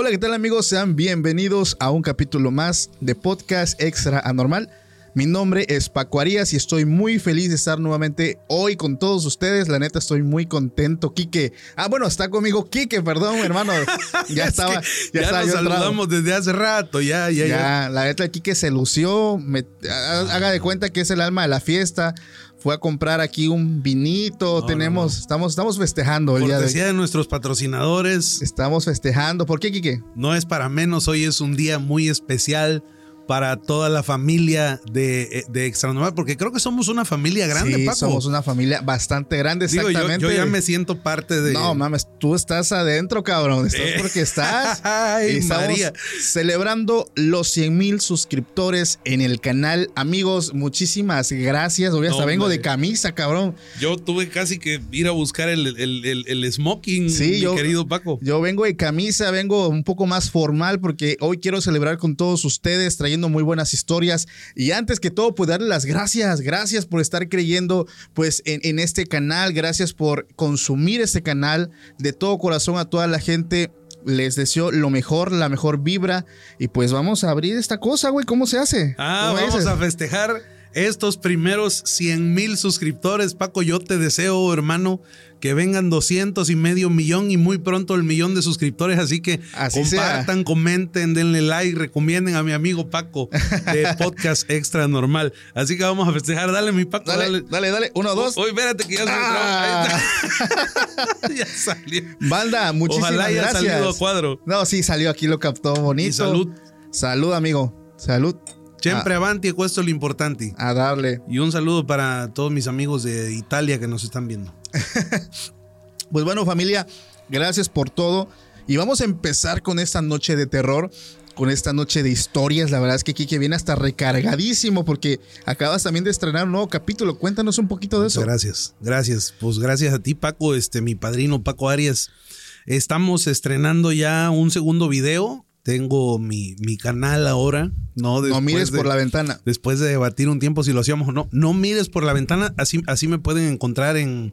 Hola, ¿qué tal amigos? Sean bienvenidos a un capítulo más de Podcast Extra Anormal. Mi nombre es Paco Arias y estoy muy feliz de estar nuevamente hoy con todos ustedes. La neta, estoy muy contento. Quique. Ah, bueno, está conmigo Quique, perdón, hermano. Ya estaba. ya, ya estaba nos saludamos desde hace rato, ya, ya, ya. Ya, la neta, Quique se lució. Me, haga de cuenta que es el alma de la fiesta fue a comprar aquí un vinito. No, tenemos, no, no. Estamos, estamos festejando el Cortesía día de de nuestros patrocinadores. Estamos festejando. ¿Por qué, Quique? No es para menos, hoy es un día muy especial para toda la familia de, de Extra Normal, porque creo que somos una familia grande, sí, Paco. somos una familia bastante grande, Digo, exactamente. yo, yo, ya me siento parte de. No, mames, tú estás adentro, cabrón. Estás Eh. porque estás. Ay, Estamos María. celebrando los 100 mil suscriptores en el canal. Amigos, muchísimas gracias. Hoy hasta No, vengo de camisa, cabrón. Yo tuve casi que ir a buscar el, el, el, el smoking, Sí, mi yo- querido Paco. Yo vengo de camisa, vengo un poco más formal porque hoy quiero celebrar con todos ustedes trayendo muy buenas historias. Y antes que todo, pues darle las gracias. Gracias por estar creyendo pues en, en este canal. Gracias por consumir este canal. De todo corazón a toda la gente. Les deseo lo mejor, la mejor vibra. Y pues vamos a abrir esta cosa, güey. ¿Cómo se hace? Ah, ¿Cómo vamos dices? a festejar estos primeros 100 mil suscriptores. Paco, yo te deseo, hermano, que vengan 200 y medio millón y muy pronto el millón de suscriptores. Así que Así compartan, comenten, denle like, recomienden a mi amigo Paco de Podcast Extra Normal. Así que vamos a festejar. Dale, mi Paco, Dale, dale. dale, dale. Uno, dos. Oye, espérate que ya se Ah. ya salió. Banda, muchísimas Ojalá haya gracias. salido a cuadro. No, sí, salió aquí, lo captó bonito. Y salud. Salud, amigo. Salud. Siempre avanti, questo lo importante. A darle. Y un saludo para todos mis amigos de Italia que nos están viendo. Pues bueno, familia, gracias por todo. Y vamos a empezar con esta noche de terror, con esta noche de historias. La verdad es que Kike viene hasta recargadísimo porque acabas también de estrenar un nuevo capítulo. Cuéntanos un poquito de eso. Gracias, gracias. Pues gracias a ti, Paco, este, mi padrino Paco Arias. Estamos estrenando ya un segundo video. Tengo mi, mi canal ahora. No, No después mires de- por la ventana. Después de debatir un tiempo si lo hacíamos o no. No mires por la ventana. Así, así me pueden encontrar en,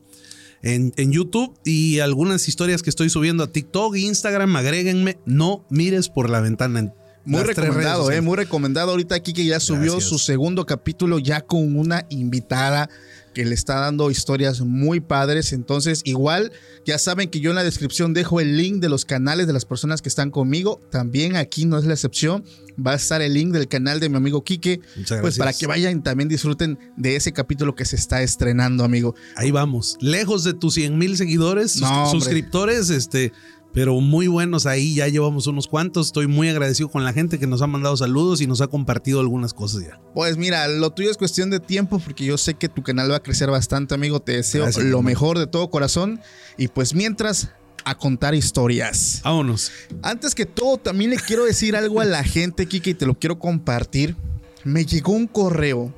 en, en YouTube y algunas historias que estoy subiendo a TikTok, Instagram. Agréguenme. No mires por la ventana. en Muy las recomendado, eh, muy recomendado. Ahorita Kike ya subió Gracias. su segundo capítulo ya con una invitada que le está dando historias muy padres. Entonces, igual, ya saben que yo en la descripción dejo el link de los canales de las personas que están conmigo. También aquí no es la excepción. Va a estar el link del canal de mi amigo Quique. Muchas Pues gracias. para que vayan y también disfruten de ese capítulo que se está estrenando, amigo. Ahí vamos. Lejos de tus 100 mil seguidores, No, hombre. suscriptores, este, pero muy buenos ahí. Ya llevamos unos cuantos. Estoy muy agradecido con la gente que nos ha mandado saludos y nos ha compartido algunas cosas ya. Pues mira, lo tuyo es cuestión de tiempo porque yo sé que tu canal va a crecer bastante, amigo. Te deseo Gracias, lo mejor de todo corazón. Y pues mientras, a contar historias. Vámonos. Antes que todo, también le quiero decir algo a la gente, Kike, y te lo quiero compartir. Me llegó un correo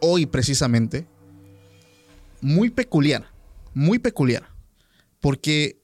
hoy precisamente muy peculiar, muy peculiar, porque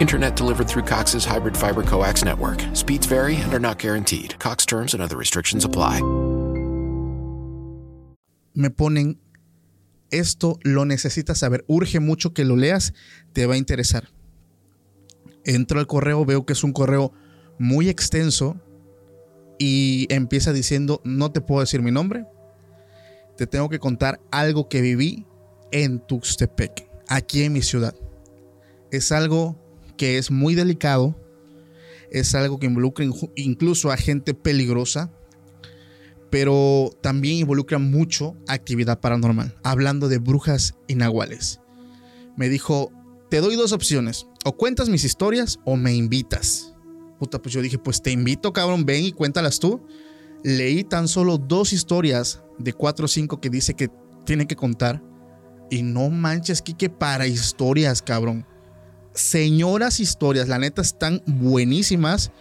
Internet delivered through Cox's hybrid fiber coax network. Speeds vary and are not guaranteed. Cox terms and other restrictions apply. Me ponen, esto lo necesitas saber, urge mucho que lo leas, te va a interesar. Entro al correo, veo que es un correo muy extenso y empieza diciendo, no te puedo decir mi nombre, te tengo que contar algo que viví en Tuxtepec, aquí en mi ciudad. Es algo que es muy delicado, es algo que involucra incluso a gente peligrosa, pero también involucra mucho actividad paranormal, hablando de brujas y. Me dijo, te doy dos opciones, o cuentas mis historias o me invitas. Puta, pues yo dije, pues te invito, cabrón, ven y cuéntalas tú. Leí tan solo dos historias de cuatro o cinco que dice que tiene que contar. Y no manches, que para historias, cabrón. Señoras historias, la neta están buenísimas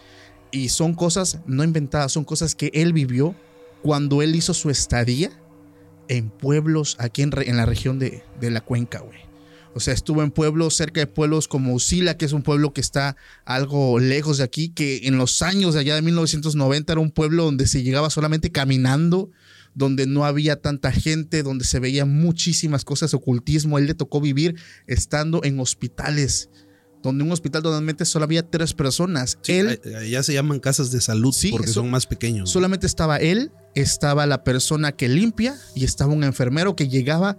y son cosas no inventadas, son cosas que él vivió cuando él hizo su estadía en pueblos aquí en, la región de, de la cuenca, güey. O sea, estuvo en pueblos, cerca de pueblos como Usila, que es un pueblo que está algo lejos de aquí, que en los años de allá de 1990 era un pueblo donde se llegaba solamente caminando, donde no había tanta gente, donde se veían muchísimas cosas, ocultismo. Él le tocó vivir estando en hospitales, donde un hospital normalmente solo había tres personas. él, ya se llaman casas de salud porque son más pequeños. Solamente estaba él, estaba la persona que limpia y estaba un enfermero que llegaba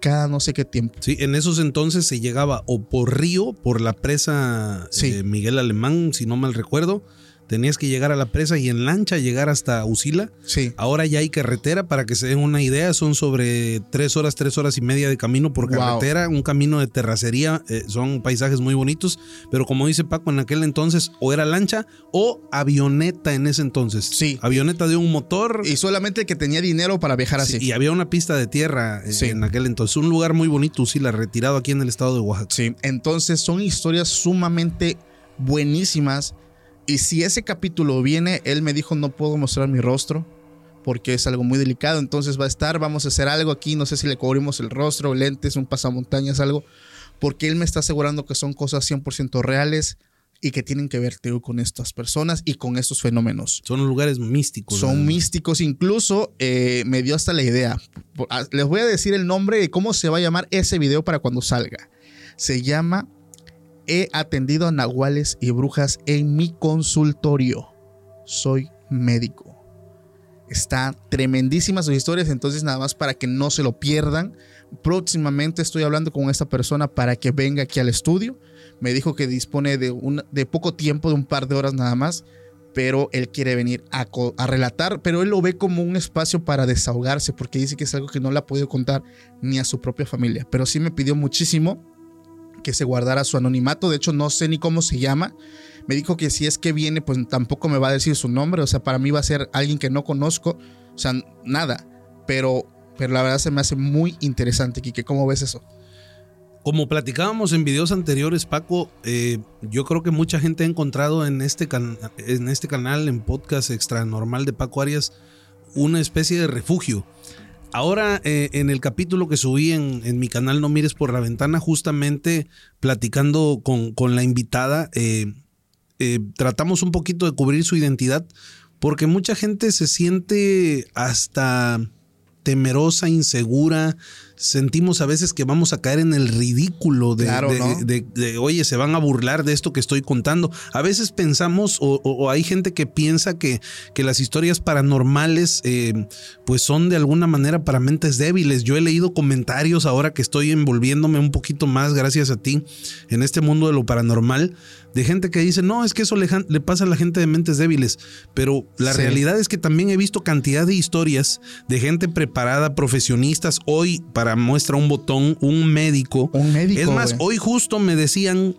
cada no sé qué tiempo. Sí, en esos entonces se llegaba o por río, por la presa eh, Miguel Alemán, si no mal recuerdo, tenías que llegar a la presa y en lancha llegar hasta Usila. Sí. Ahora ya hay carretera, para que se den una idea, son sobre tres horas, tres horas y media de camino por carretera, un camino de terracería, eh, son paisajes muy bonitos, pero como dice Paco, en aquel entonces o era lancha o avioneta en ese entonces. Sí. Avioneta de un motor. Y solamente que tenía dinero para viajar así. y había una pista de tierra eh, en aquel entonces, un lugar muy bonito, Usila, retirado aquí en el estado de Oaxaca. Sí, entonces son historias sumamente buenísimas y si ese capítulo viene, él me dijo, no puedo mostrar mi rostro porque es algo muy delicado, entonces va a estar, vamos a hacer algo aquí, no sé si le cubrimos el rostro, lentes, un pasamontañas, algo, porque él me está asegurando que son cosas 100% reales y que tienen que ver con estas personas y con estos fenómenos. Son lugares místicos. Son místicos, incluso eh, me dio hasta la idea. Ah, les voy a decir el nombre de cómo se va a llamar ese video para cuando salga. Se llama He atendido a nahuales y brujas en mi consultorio. Soy médico. Está tremendísima sus historias, entonces nada más para que no se lo pierdan. Próximamente estoy hablando con esta persona para que venga aquí al estudio. Me dijo que dispone de, un, de poco tiempo, de un par de horas nada más, pero él quiere venir a, a, relatar, pero él lo ve como un espacio para desahogarse, porque dice que es algo que no le ha podido contar ni a su propia familia. Pero sí me pidió muchísimo que se guardara su anonimato. De hecho, no sé ni cómo se llama. Me dijo que si es que viene, pues tampoco me va a decir su nombre. O sea, para mí va a ser alguien que no conozco. O sea, nada. Pero, pero la verdad se me hace muy interesante, Kike. ¿Cómo ves eso? Como platicábamos en videos anteriores, Paco, eh, yo creo que mucha gente ha encontrado en este, en este canal, en podcast extra normal de Paco Arias, una especie de refugio. Ahora, eh, en el capítulo que subí en, mi canal No Mires por la Ventana, justamente platicando con, la invitada, eh, eh, tratamos un poquito de cubrir su identidad, porque mucha gente se siente hasta temerosa, insegura, sentimos a veces que vamos a caer en el ridículo de, de, oye, se van a burlar de esto que estoy contando. A veces pensamos, o, hay gente que piensa que, que las historias paranormales, eh, pues son de alguna manera para mentes débiles. Yo he leído comentarios ahora que estoy envolviéndome un poquito más, gracias a ti, en este mundo de lo paranormal, de gente que dice, no, es que eso le, le pasa a la gente de mentes débiles. Pero la realidad es que también he visto cantidad de historias de gente preparada, profesionistas, hoy para para muestra un botón un médico. Un médico, Es más, hoy justo me decían,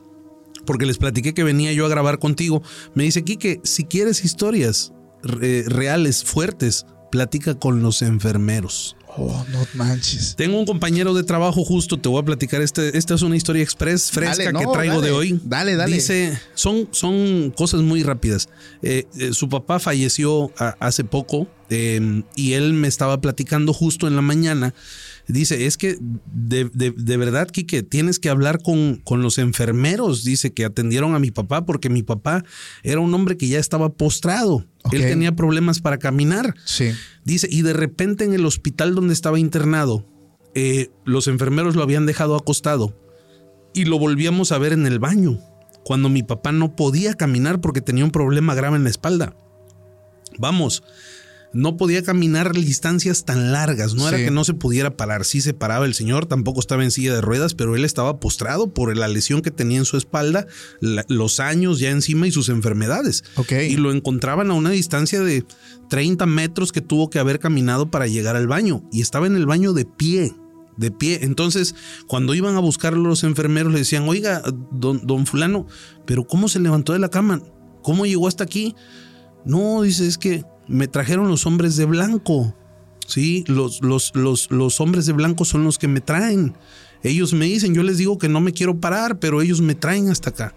porque les platiqué que venía yo a grabar contigo, me dice, Quique, si quieres historias re- reales, fuertes, platica con los enfermeros. Oh, no manches. Tengo un compañero de trabajo justo, te voy a platicar, este, esta es una historia express fresca Dale, no, que traigo dale, de hoy. dale, dale. Dice, son, son cosas muy rápidas. Eh, eh, su papá falleció a- hace poco eh, y él me estaba platicando justo en la mañana. Dice, es que de, de- de verdad, Quique, tienes que hablar con, con los enfermeros, dice, que atendieron a mi papá, porque mi papá era un hombre que ya estaba postrado. Él tenía problemas para caminar. Sí. Dice, y de repente en el hospital donde estaba internado, eh, los enfermeros lo habían dejado acostado y lo volvíamos a ver en el baño, cuando mi papá no podía caminar porque tenía un problema grave en la espalda. Vamos, no podía caminar distancias tan largas, no era que no se pudiera parar, sí se paraba el señor, tampoco estaba en silla de ruedas, pero él estaba postrado por la lesión que tenía en su espalda, la- los años ya encima y sus enfermedades. Ok. Y lo encontraban a una distancia de 30 metros que tuvo que haber caminado para llegar al baño. Y estaba en el baño de pie, de pie. Entonces, cuando iban a buscarlo los enfermeros, le decían, oiga, don, don fulano, pero ¿cómo se levantó de la cama? ¿Cómo llegó hasta aquí? No, dice, es que me trajeron los hombres de blanco. Sí, los, los, los, los hombres de blanco son los que me traen. Ellos me dicen, yo les digo que no me quiero parar, pero ellos me traen hasta acá.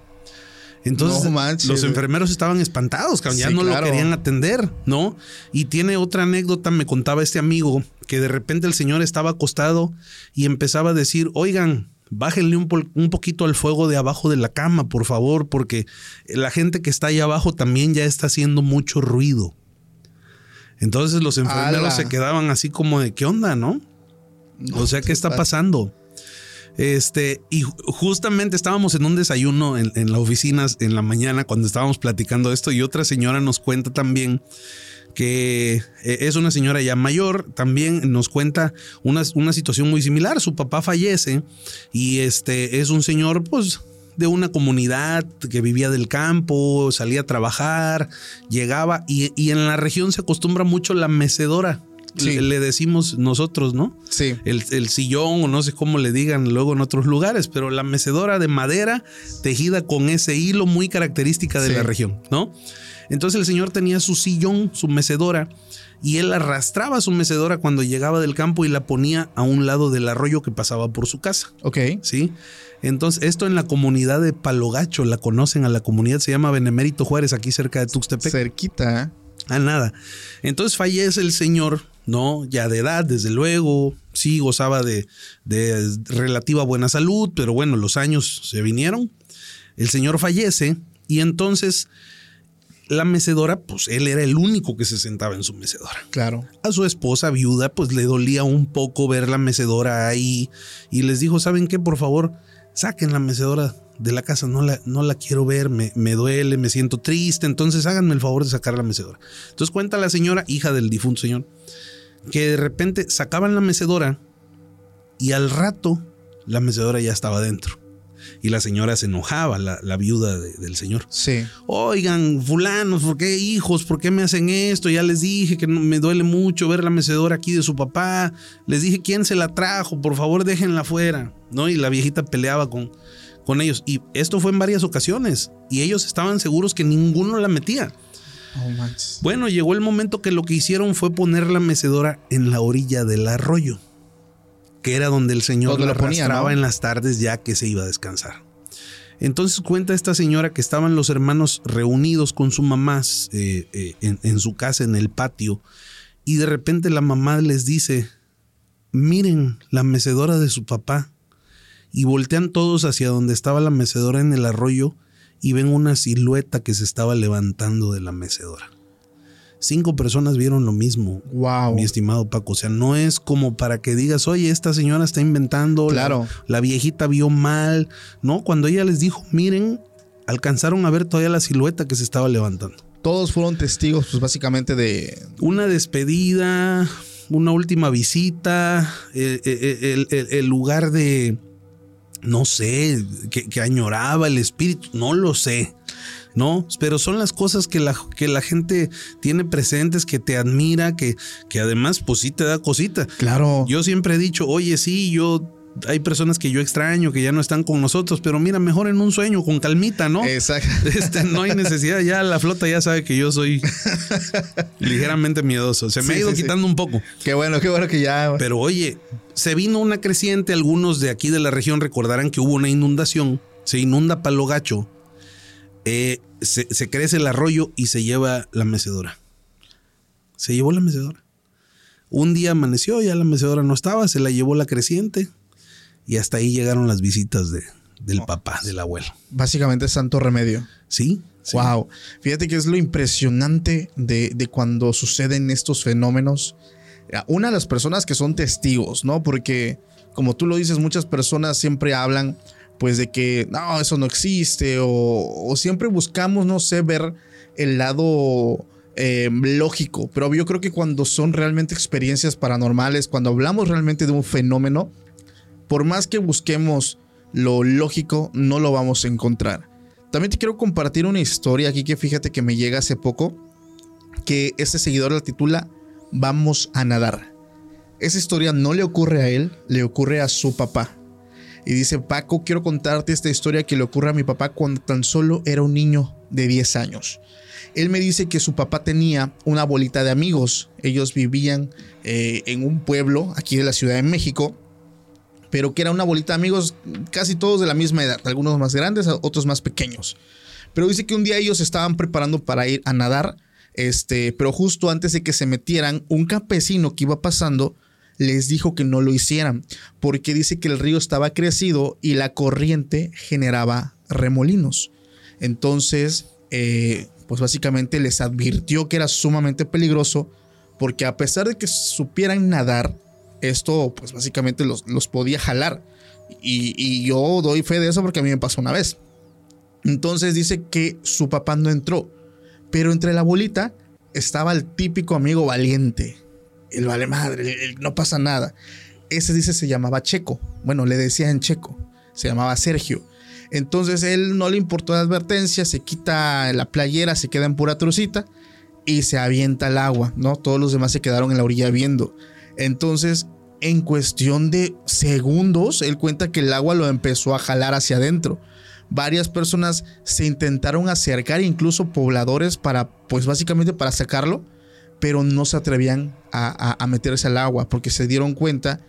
Entonces, No manches, los enfermeros estaban espantados, cabrón, ya Sí, no claro. lo querían atender, ¿no? Y tiene otra anécdota, me contaba este amigo, que de repente el señor estaba acostado y empezaba a decir, oigan, bájenle un, un poquito al fuego de abajo de la cama, por favor, porque la gente que está ahí abajo también ya está haciendo mucho ruido. Entonces los enfermeros se quedaban así como de, ¿qué onda, no? o sea, ¿qué está pasando? Este, y ju- justamente estábamos en un desayuno en, en la oficina en la mañana cuando estábamos platicando esto y otra señora nos cuenta también que eh, es una señora ya mayor, también nos cuenta una, una situación muy similar. Su papá fallece y este es un señor, pues, de una comunidad que vivía del campo, salía a trabajar, llegaba y, y en la región se acostumbra mucho la mecedora. Sí. Le, le decimos nosotros, ¿no? Sí. el, el sillón o no sé cómo le digan luego en otros lugares, pero la mecedora de madera tejida con ese hilo muy característica de Sí. la región, ¿no? Entonces el señor tenía su sillón, su mecedora, y él arrastraba su mecedora cuando llegaba del campo y la ponía a un lado del arroyo que pasaba por su casa. Ok. ¿sí? Entonces, esto en la comunidad de Palogacho, la conocen a la comunidad, se llama Benemérito Juárez, aquí cerca de Tuxtepec. Cerquita. ¿eh? A nada. Entonces fallece el señor, ¿no? Ya de edad, desde luego. Sí, gozaba de, de relativa buena salud, pero bueno, los años se vinieron. El señor fallece y entonces la mecedora, pues él era el único que se sentaba en su mecedora. Claro. A su esposa viuda, pues le dolía un poco ver la mecedora ahí y les dijo, ¿saben qué? Por favor, saquen la mecedora de la casa, no la, no la quiero ver, me, me duele, me siento triste, entonces háganme el favor de sacar la mecedora. Entonces cuenta la señora, hija del difunto señor, que de repente sacaban la mecedora y al rato la mecedora ya estaba dentro. Y la señora se enojaba, la, la viuda de- del señor. Sí. Oigan, fulanos, ¿por qué hijos? ¿Por qué me hacen esto? Ya les dije que no- me duele mucho ver la mecedora aquí de su papá. Les dije quién se la trajo, por favor déjenla fuera. ¿No? Y la viejita peleaba con, con ellos. Y esto fue en varias ocasiones. Y ellos estaban seguros que ninguno la metía. Oh. Bueno, llegó el momento que lo que hicieron fue poner la mecedora en la orilla del arroyo, que era donde el señor Donde la la ponía, arrastraba ¿no? en las tardes ya que se iba a descansar. Entonces cuenta esta señora que estaban los hermanos reunidos con su mamá eh, eh, en, en su casa, en el patio, y de repente la mamá les dice, miren la mecedora de su papá, y voltean todos hacia donde estaba la mecedora en el arroyo y ven una silueta que se estaba levantando de la mecedora. Cinco personas vieron lo mismo, Wow. mi estimado Paco. O sea, no es como para que digas, oye, esta señora está inventando. la- Claro. La, viejita vio mal. No, cuando ella les dijo, miren, alcanzaron a ver todavía la silueta que se estaba levantando. Todos fueron testigos, pues básicamente de. Una despedida, una última visita, eh, eh, el, el- el lugar de, no sé, que, añoraba el espíritu, no lo sé. ¿No? Pero son las cosas que la, que la gente tiene presentes, que te admira, que, que además, pues sí te da cosita. Claro. Yo siempre he dicho, oye, sí, yo hay personas que yo extraño, que ya no están con nosotros, pero mira, mejor en un sueño, con calmita, ¿no? Exacto. Este, no hay necesidad, ya la flota ya sabe que yo soy ligeramente miedoso. Se me ha ido quitando un poco. Qué bueno, qué bueno que ya. Pero oye, se vino una creciente, algunos de aquí de la región recordarán que hubo una inundación, se inunda Palo Gacho, eh, se, se crece el arroyo y se lleva la mecedora. Se llevó la mecedora. Un día amaneció, ya la mecedora no estaba, se la llevó la creciente, y hasta ahí llegaron las visitas de, del papá, del abuelo. Básicamente santo remedio. Sí. Wow. Fíjate que es lo impresionante de, de, cuando suceden estos fenómenos. Una de las personas que son testigos, ¿no? Porque, como tú lo dices, muchas personas siempre hablan, pues, de que no, eso no existe, o, siempre buscamos, no sé, ver el lado eh, lógico. Pero yo creo que cuando son realmente experiencias paranormales, cuando hablamos realmente de un fenómeno, por más que busquemos lo lógico, no lo vamos a encontrar. También te quiero compartir una historia aquí que fíjate que me llega hace poco, que este seguidor la titula Vamos a nadar. Esa historia no le ocurre a él, le ocurre a su papá. Y dice, Paco, quiero contarte esta historia que le ocurre a mi papá cuando tan solo era un niño de 10 años. Él me dice que su papá tenía una bolita de amigos. Ellos vivían eh, en un pueblo aquí de la Ciudad de México pero que era una bolita de amigos casi todos de la misma edad, algunos más grandes, otros más pequeños. Pero dice que un día ellos estaban preparando para ir a nadar, este, pero justo antes de que se metieran, un campesino que iba pasando les dijo que no lo hicieran, porque dice que el río estaba crecido y la corriente generaba remolinos. Entonces, eh, pues básicamente les advirtió que era sumamente peligroso, porque a pesar de que supieran nadar, esto pues básicamente los, podía jalar. Y, yo doy fe de eso porque a mí me pasó una vez. Entonces dice que su papá no entró, pero entre la bolita estaba el típico amigo valiente. El vale madre, no pasa nada. Ese dice se llamaba Checo. Bueno, le decían Checo. Se llamaba Sergio. Entonces él no le importó la advertencia, se quita la playera, se queda en pura trucita y se avienta al agua, ¿no? Todos los demás se quedaron en la orilla viendo. Entonces, en cuestión de segundos, él cuenta que el agua lo empezó a jalar hacia adentro. Varias personas se intentaron acercar, incluso pobladores, para, pues básicamente para sacarlo, pero no se atrevían a, meterse al agua porque se dieron cuenta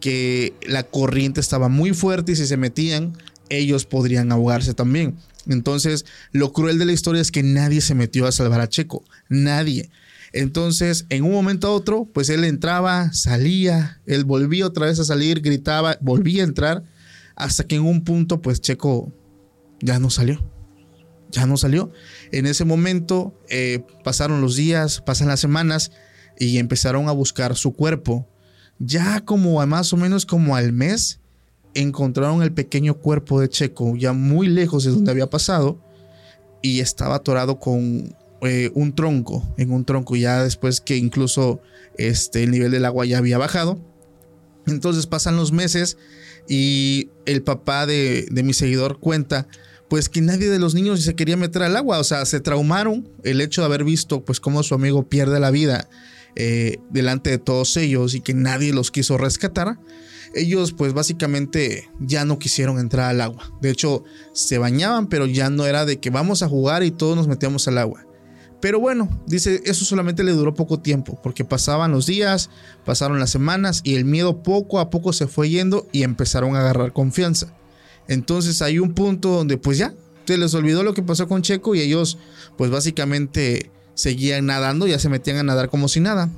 que la corriente estaba muy fuerte y si se metían, ellos podrían ahogarse también. Entonces, lo cruel de la historia es que nadie se metió a salvar a Checo, nadie. Entonces, en un momento a otro, pues él entraba, salía, él volvía otra vez a salir, gritaba, volvía a entrar, hasta que en un punto, pues Checo ya no salió. Ya no salió. En ese momento eh, pasaron los días, pasan las semanas y empezaron a buscar su cuerpo. Ya como a más o menos como al mes, encontraron el pequeño cuerpo de Checo, ya muy lejos de donde había pasado, y estaba atorado con eh, un tronco, en un tronco, ya después que incluso este, el nivel del agua ya había bajado. Entonces pasan los meses y el papá de, mi seguidor cuenta pues que nadie de los niños se quería meter al agua, o sea, se traumaron el hecho de haber visto pues cómo su amigo pierde la vida eh, delante de todos ellos y que nadie los quiso rescatar. Ellos pues básicamente ya no quisieron entrar al agua. De hecho, se bañaban, pero ya no era de que vamos a jugar y todos nos metíamos al agua. Pero bueno, dice, eso solamente le duró poco tiempo, porque pasaban los días, pasaron las semanas y el miedo poco a poco se fue yendo y empezaron a agarrar confianza. Entonces hay un punto donde pues ya, se les olvidó lo que pasó con Checo y ellos pues básicamente seguían nadando, ya se metían a nadar como si nada.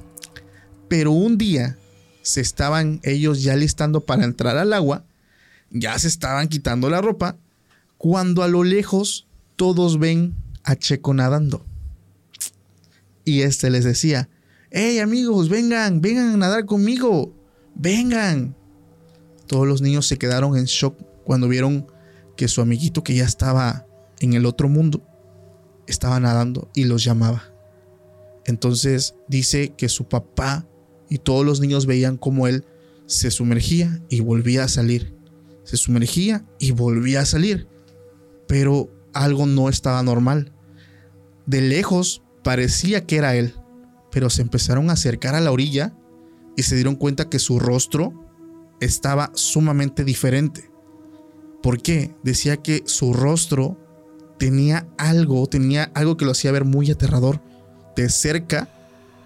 Pero un día se estaban ellos ya listando para entrar al agua, ya se estaban quitando la ropa, cuando a lo lejos todos ven a Checo nadando. Y este les decía, hey amigos, vengan, vengan a nadar conmigo, vengan. Todos los niños se quedaron en shock cuando vieron que su amiguito que ya estaba en el otro mundo estaba nadando y los llamaba. Entonces dice que su papá y todos los niños veían como él se sumergía y volvía a salir. se sumergía y volvía a salir. Pero algo no estaba normal. De lejos parecía que era él, pero se empezaron a acercar a la orilla y se dieron cuenta que su rostro estaba sumamente diferente. ¿Por qué? Decía que su rostro tenía algo, tenía algo que lo hacía ver muy aterrador. De cerca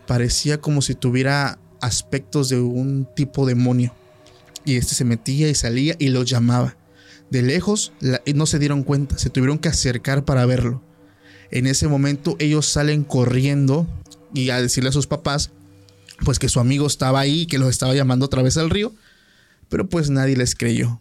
parecía como si tuviera aspectos de un tipo demonio. Y este se metía y salía y lo llamaba. De lejos no se dieron cuenta, se tuvieron que acercar para verlo. En ese momento ellos salen corriendo y a decirle a sus papás pues que su amigo estaba ahí, que los estaba llamando a través del río, pero pues nadie les creyó.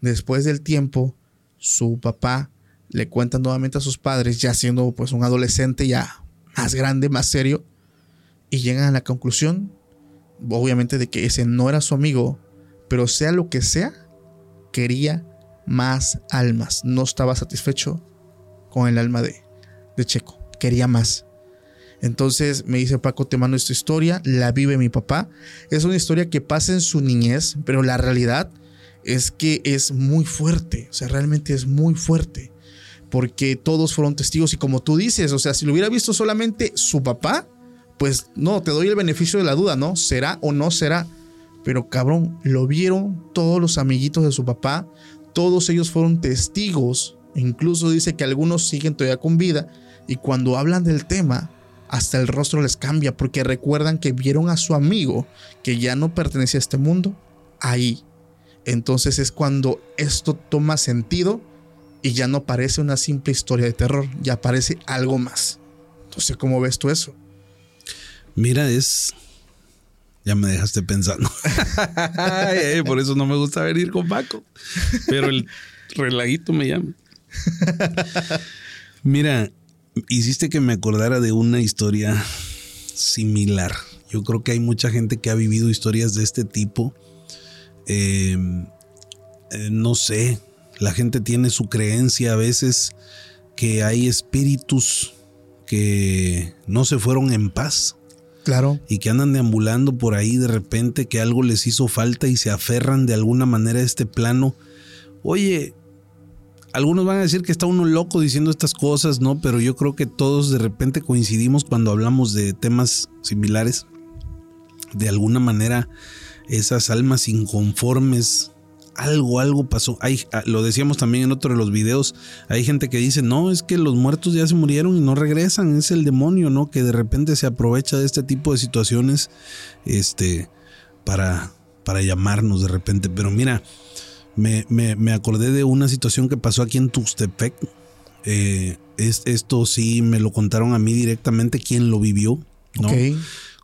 Después del tiempo, su papá le cuenta nuevamente a sus padres, ya siendo pues un adolescente ya más grande, más serio, y llegan a la conclusión, obviamente, de que ese no era su amigo, pero sea lo que sea, quería más almas. No estaba satisfecho con el alma de, de Checo, quería más. Entonces me dice Paco, te mando esta historia, la vive mi papá. Es una historia que pasa en su niñez, pero la realidad es que es muy fuerte, o sea, realmente es muy fuerte, porque todos fueron testigos y como tú dices, o sea, si lo hubiera visto solamente su papá, pues no, te doy el beneficio de la duda, ¿no? ¿Será o no será? Pero cabrón, lo vieron todos los amiguitos de su papá, todos ellos fueron testigos, incluso dice que algunos siguen todavía con vida y cuando hablan del tema, hasta el rostro les cambia porque recuerdan que vieron a su amigo que ya no pertenecía a este mundo ahí entonces es cuando esto toma sentido y ya no parece una simple historia de terror, ya parece algo más. Entonces, ¿cómo ves tú eso? Mira, es. Ya me dejaste pensando. Por eso no me gusta venir con Paco. Pero el relajito me llama. Mira, hiciste que me acordara de una historia similar. Yo creo que hay mucha gente que ha vivido historias de este tipo. Eh, eh, no sé, la gente tiene su creencia a veces que hay espíritus que no se fueron en paz Claro. y que andan deambulando por ahí de repente que algo les hizo falta y se aferran de alguna manera a este plano. Oye, algunos van a decir que está uno loco diciendo estas cosas, ¿no? Pero yo creo que todos de repente coincidimos cuando hablamos de temas similares. De alguna manera, esas almas inconformes, algo, algo pasó. Hay, ah, lo decíamos también en otro de los videos. Hay gente que dice, no, es que los muertos ya se murieron y no regresan. Es el demonio, ¿no? Que de repente se aprovecha de este tipo de situaciones este, para, para llamarnos de repente. Pero mira, me, me, me acordé de una situación que pasó aquí en Tuxtepec. Eh, es, esto sí me lo contaron a mí directamente quién lo vivió. ¿no? Ok.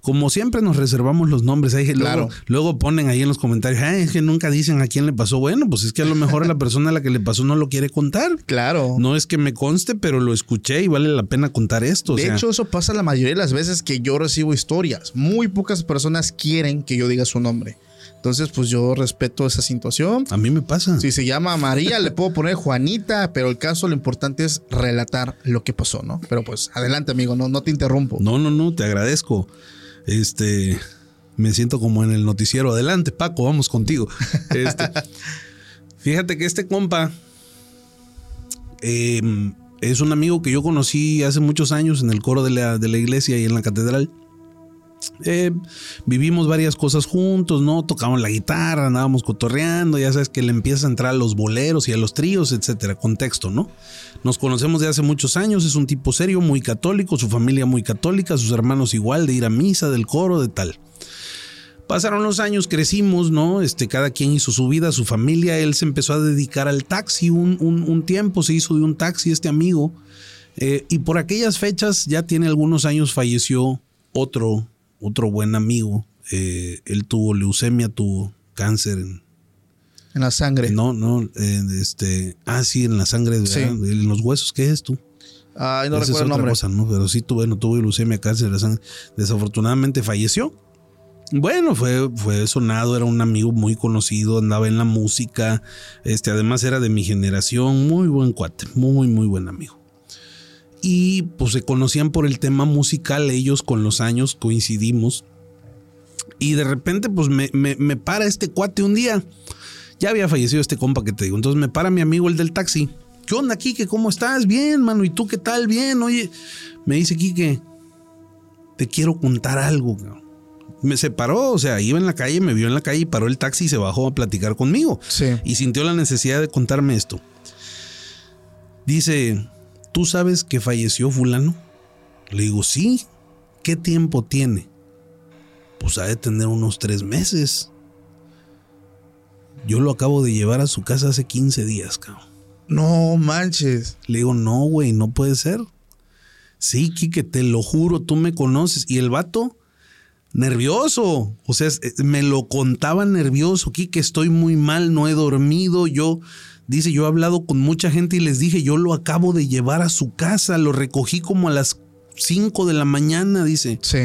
Como siempre nos reservamos los nombres, ahí Claro. luego, luego ponen ahí en los comentarios, "Ay, es que nunca dicen a quién le pasó. Bueno, pues es que a lo mejor la persona a la que le pasó no lo quiere contar. Claro. No es que me conste, pero lo escuché y vale la pena contar esto. o de sea, hecho, eso pasa la mayoría de las veces que yo recibo historias. Muy pocas personas quieren que yo diga su nombre. Entonces, pues yo respeto esa situación. a mí me pasa. Si se llama María, le puedo poner Juanita, pero el caso, lo importante es relatar lo que pasó, ¿no? Pero pues adelante, amigo, no, no te interrumpo. No, no, no, te agradezco. Este, me siento como en el noticiero. Adelante, Paco, vamos contigo. Este, fíjate que este compa eh, es un amigo que yo conocí hace muchos años en el coro de la, de la iglesia y en la catedral. Eh, vivimos varias cosas juntos, ¿no? Tocamos la guitarra, andábamos cotorreando, ya sabes que le empieza a entrar a los boleros y a los tríos, etcétera. Contexto, ¿no? Nos conocemos de hace muchos años, es un tipo serio, muy católico, su familia muy católica, sus hermanos igual, de ir a misa, del coro, de tal. Pasaron los años, crecimos, ¿no? Este, cada quien hizo su vida, su familia. Él se empezó a dedicar al taxi un, un- tiempo, se hizo de un taxi este amigo. Eh, y por aquellas fechas, ya tiene algunos años, falleció otro, otro buen amigo. Eh, él tuvo leucemia, tuvo cáncer en, En la sangre. no, no, eh, este, ah, sí, en la sangre, ¿verdad? Sí. en los huesos, ¿qué es tú? Ay, no Esa es recuerdo el nombre. cosa, ¿no? Pero sí tuve, no tuve leucemia, cáncer de la sangre. Desafortunadamente falleció. Bueno, fue, fue sonado, era un amigo muy conocido, andaba en la música, este, además era de mi generación, muy buen cuate, muy, muy buen amigo. Y pues se conocían por el tema musical, ellos con los años coincidimos. Y de repente, pues me, me, me para este cuate un día. Ya había fallecido este compa que te digo. Entonces me para mi amigo el del taxi. ¿Qué onda, Quique? ¿Cómo estás? Bien, mano. ¿Y tú qué tal? Bien. Oye, me dice Quique, te quiero contar algo. cabrón". Me separó, o sea, iba en la calle, me vio en la calle y paró el taxi y se bajó a platicar conmigo. Sí. Y sintió la necesidad de contarme esto. Dice, ¿tú sabes que falleció fulano? Le digo, sí. ¿Qué tiempo tiene? Pues ha de tener unos tres meses. Yo lo acabo de llevar a su casa hace 15 días, cabrón. No manches. Le digo, no, güey, no puede ser. Sí, Quique, te lo juro, tú me conoces. Y el vato, nervioso. O sea, eh, me lo contaba nervioso. Quique, estoy muy mal, no he dormido. Yo, dice, yo he hablado con mucha gente y les dije, yo lo acabo de llevar a su casa. Lo recogí como a las 5 de la mañana, dice. Sí.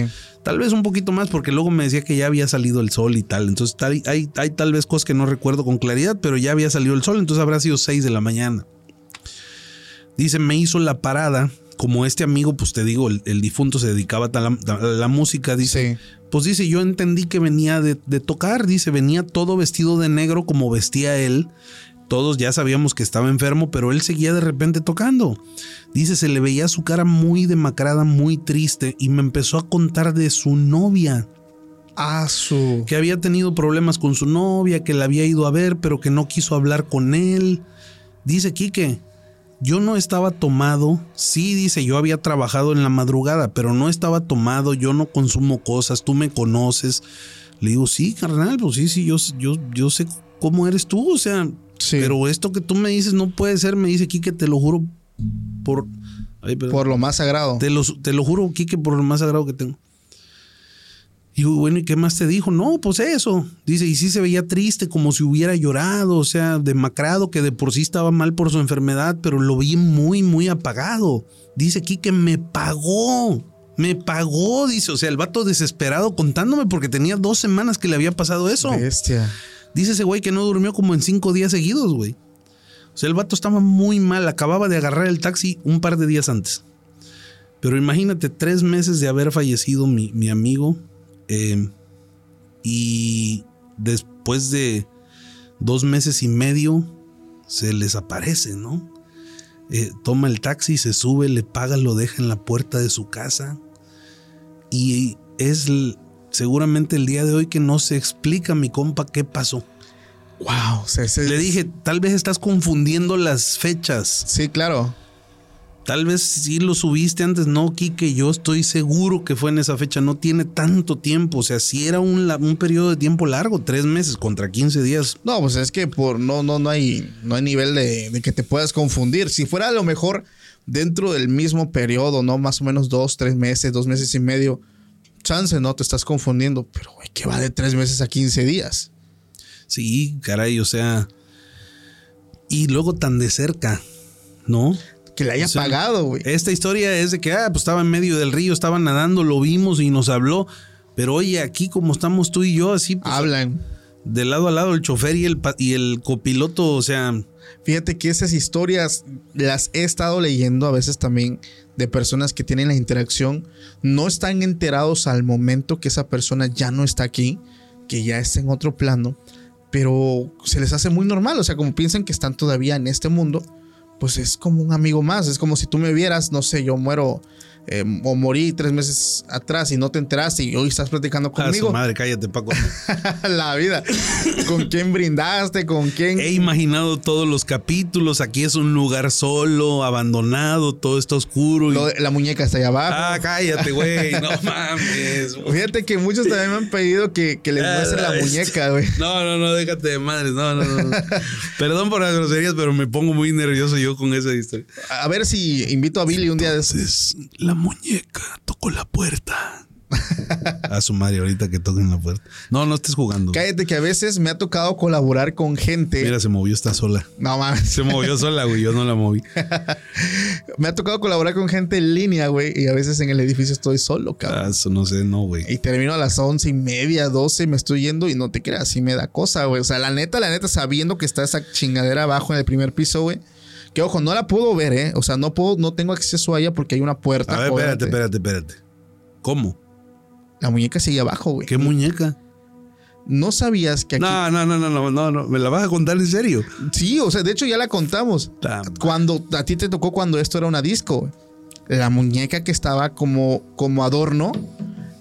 Tal vez un poquito más, porque luego me decía que ya había salido el sol y tal. Entonces tal- hay, hay tal vez cosas que no recuerdo con claridad, pero ya había salido el sol, entonces habrá sido 6 de la mañana. Dice, me hizo la parada. Como este amigo, pues te digo, el, el difunto se dedicaba a la, a la música, dice. Sí. Pues dice, yo entendí que venía de, de tocar, dice, venía todo vestido de negro como vestía él. Todos ya sabíamos que estaba enfermo, pero él seguía de repente tocando. Dice, se le veía su cara muy demacrada, muy triste, y me empezó a contar de su novia, su. que había tenido problemas con su novia, que la había ido a ver, pero que no quiso hablar con él. Dice Quique, yo no estaba tomado. Sí, dice, yo había trabajado en la madrugada, pero no estaba tomado. Yo no consumo cosas, tú me conoces. Le digo, sí, carnal, pues sí, sí, yo, yo, yo sé cómo eres tú, o sea, Sí. pero esto que tú me dices no puede ser, me dice Quique, te lo juro por... Ay. Por lo más sagrado. Te lo, te lo juro, Quique, por lo más sagrado que tengo. Y bueno, ¿y qué más te dijo? No, pues eso. Dice, y sí se veía triste, como si hubiera llorado, o sea, demacrado, que de por sí estaba mal por su enfermedad, pero lo vi muy, muy apagado. Dice Quique, me pagó. Me pagó, dice, o sea, el vato desesperado contándome porque tenía dos semanas que le había pasado eso. Bestia. Dice ese güey que no durmió como en cinco días seguidos, güey. O sea, el vato estaba muy mal. Acababa de agarrar el taxi un par de días antes. Pero imagínate, tres meses de haber fallecido mi, mi amigo. eh, y después de dos meses y medio, se les aparece, ¿no? Eh, toma el taxi, se sube, le paga, lo deja en la puerta de su casa. Y es seguramente el día de hoy que no se explica, mi compa, qué pasó. Wow. o sea, ese- Le dije, tal vez estás confundiendo las fechas. Sí, claro. Tal vez sí lo subiste antes. No, Quique, yo estoy seguro que fue en esa fecha. No tiene tanto tiempo. O sea, si era un, un periodo de tiempo largo, tres meses contra 15 días. No, pues es que por no, no, no hay, no hay nivel de, de que te puedas confundir. Si fuera a lo mejor dentro del mismo periodo, ¿no? Más o menos dos, tres meses, dos meses y medio. Chance, no te estás confundiendo. Pero, güey, que va de tres meses a 15 días. Sí, caray, o sea. Y luego tan de cerca, ¿no? Que le haya O sea, pagado, güey. Esta historia es de que, ah, pues estaba en medio del río, estaba nadando, lo vimos y nos habló. Pero oye, aquí como estamos tú y yo, así, pues, Hablan. de lado a lado, el chofer y el, y el copiloto, o sea, Fíjate que esas historias las he estado leyendo a veces también de personas que tienen la interacción, no están enterados al momento que esa persona ya no está aquí, que ya está en otro plano, pero se les hace muy normal, o sea, como piensan que están todavía en este mundo, pues es como un amigo más, es como si tú me vieras, no sé, yo muero eh, o morí tres meses atrás y no te enteraste y hoy estás platicando Ah, su conmigo. madre, cállate, Paco. la vida. ¿Con quién brindaste? ¿Con quién? He imaginado todos los capítulos. Aquí es un lugar solo, abandonado, todo está oscuro. y- Lo la muñeca está allá abajo. Ah, cállate, güey. No mames. Fíjate que muchos también me han pedido que, que les muestre la Ah, muñeca, güey. No, no, no, déjate de madres. No, no, no. Perdón por las groserías, pero me pongo muy nervioso yo con esa historia. A ver si invito a Billy un día de esos. La muñeca tocó la puerta. A su madre, ahorita que toquen la puerta. No, no estés jugando. Cállate que a veces me ha tocado colaborar con gente. Mira, se movió esta sola. No mames. Se movió sola, güey. Yo no la moví. Me ha tocado colaborar con gente en línea, güey. Y a veces en el edificio estoy solo, cabrón. Ah, eso no sé, no, güey. Y termino a las once y media, doce, me estoy yendo y no te creas, sí me da cosa, güey. O sea, la neta, la neta, sabiendo que está esa chingadera abajo en el primer piso, güey. Que ojo, no la puedo ver, ¿eh? O sea, no puedo, no tengo acceso a ella porque hay una puerta. A ver, espérate, espérate, espérate. ¿Cómo? La muñeca sigue abajo, güey. ¿Qué muñeca? No sabías que aquí. No, no, no, no, no, no, no. ¿Me la vas a contar en serio? Sí, o sea, de hecho ya la contamos. Ta- Cuando a ti te tocó cuando esto era una disco, güey. La muñeca que estaba como, como adorno,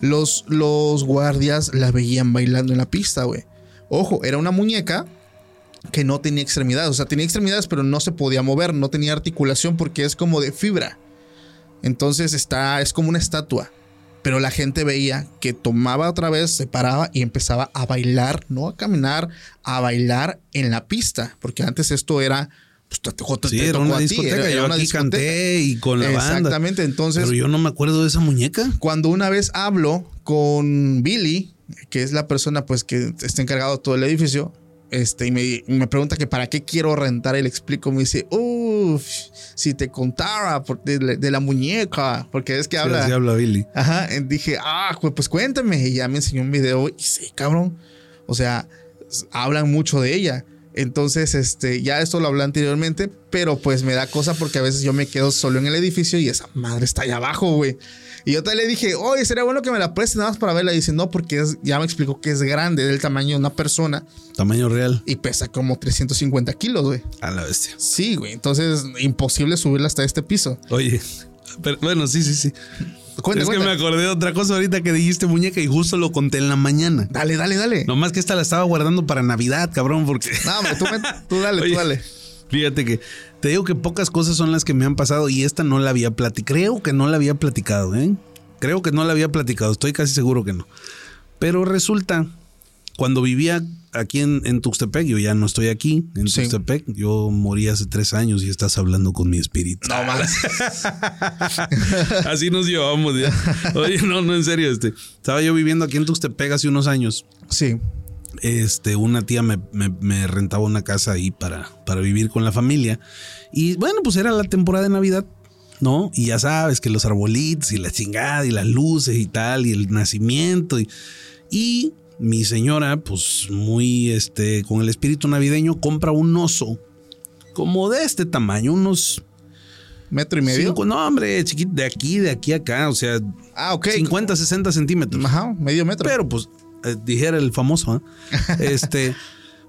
los, los guardias la veían bailando en la pista, güey. Ojo, era una muñeca que no tenía extremidades. O sea, tenía extremidades, pero no se podía mover, no tenía articulación porque es como de fibra. Entonces está, es como una estatua. Pero la gente veía que tomaba otra vez, se paraba y empezaba a bailar, no a caminar, a bailar en la pista. Porque antes esto era. Pues, te, tocó- te Sí, era tocó una a ti, discoteca. era- era yo una aquí discoteca. canté y con la banda. Exactamente. Entonces, Pero yo no me acuerdo de esa muñeca. cuando una vez hablo con Billy, que es la persona pues que está encargado de todo el edificio, este, y me, me pregunta que para qué quiero rentar, y le explico, me dice, uff, si te contara por- de, la- de la muñeca, porque es que habla. Sí, habla Billy. Ajá, dije, ah, pues, cuéntame. Y ya me enseñó un video y sí, cabrón. O sea, hablan mucho de ella. Entonces, este, ya esto lo hablé anteriormente, pero pues me da cosa porque a veces yo me quedo solo en el edificio y esa madre está allá abajo, güey. Y yo te le dije, oye, sería bueno que me la prestes nada más para verla. Y dice, no, porque es- ya me explicó que es grande, del tamaño de una persona Tamaño real. y pesa como 350 kilos, güey. A la bestia. Sí, güey. Entonces, imposible subirla hasta este piso. Oye. Pero, bueno, sí, sí, sí. Es que me acordé de otra cosa ahorita que dijiste muñeca y justo lo conté en la mañana. Dale, dale, dale. No, Nomás que esta la estaba guardando para Navidad, cabrón, porque. hombre, tú, me- tú dale, Oye, tú dale. Fíjate que te digo que pocas cosas son las que me han pasado y esta no la había platicado. Creo que no la había platicado, ¿eh? Creo que no la había platicado, estoy casi seguro que no. Pero resulta, cuando vivía aquí en, en Tuxtepec, yo ya no estoy aquí en Sí. Tuxtepec, yo morí hace tres años y estás hablando con mi espíritu. No más. Así nos llevamos ya. Oye, no, no, en serio, este. Estaba yo viviendo aquí en Tuxtepec hace unos años. Sí. Este, una tía me, me- me rentaba una casa ahí para, para vivir con la familia. Y bueno, pues era la temporada de Navidad, ¿no? Y ya sabes que los arbolitos y la chingada y las luces y tal, y el nacimiento. Y, y mi señora, pues muy, este, con el espíritu navideño, compra un oso como de este tamaño, unos Metro y medio. cinco, no, hombre, chiquito, de aquí, de aquí a acá, o sea, Ah, ok. 50, 60 centímetros. Ajá, medio metro. Pero pues, eh, dijera el famoso, ¿eh? este,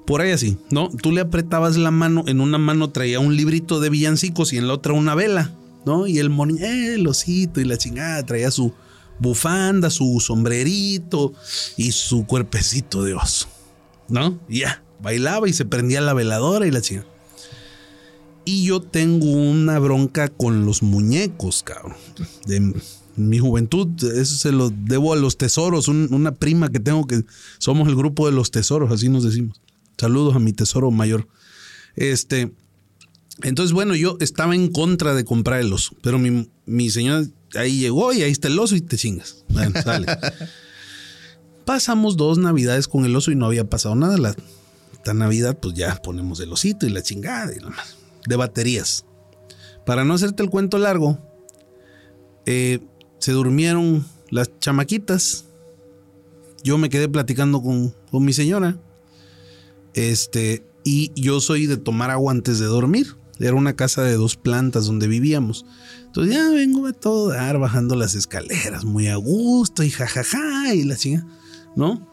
por ahí así, ¿no? Tú le apretabas la mano, en una mano traía un librito de villancicos y en la otra una vela, ¿no? Y el moni, eh, el osito y la chingada, traía su bufanda, su sombrerito y su cuerpecito de oso, ¿no? Ya, bailaba y se prendía la veladora y la chingada. Y yo tengo una bronca con los muñecos, cabrón. De mi juventud, eso se lo debo a los tesoros. un- una prima que tengo que somos el grupo de los tesoros, así nos decimos. Saludos a mi tesoro mayor. Este. Entonces, bueno, yo estaba en contra de comprar el oso, pero mi, mi señora ahí llegó y ahí está el oso y te chingas. Bueno, sale. Pasamos dos navidades con el oso y no había pasado nada. La, esta Navidad, pues ya ponemos el osito y la chingada y demás. De baterías. Para no hacerte el cuento largo, eh, se durmieron las chamaquitas. Yo me quedé platicando con, con mi señora. Este, y yo soy de tomar agua antes de dormir. Era una casa de dos plantas donde vivíamos. Entonces ya vengo a todo dar, bajando las escaleras, muy a gusto y jajaja y la chinga, ¿no?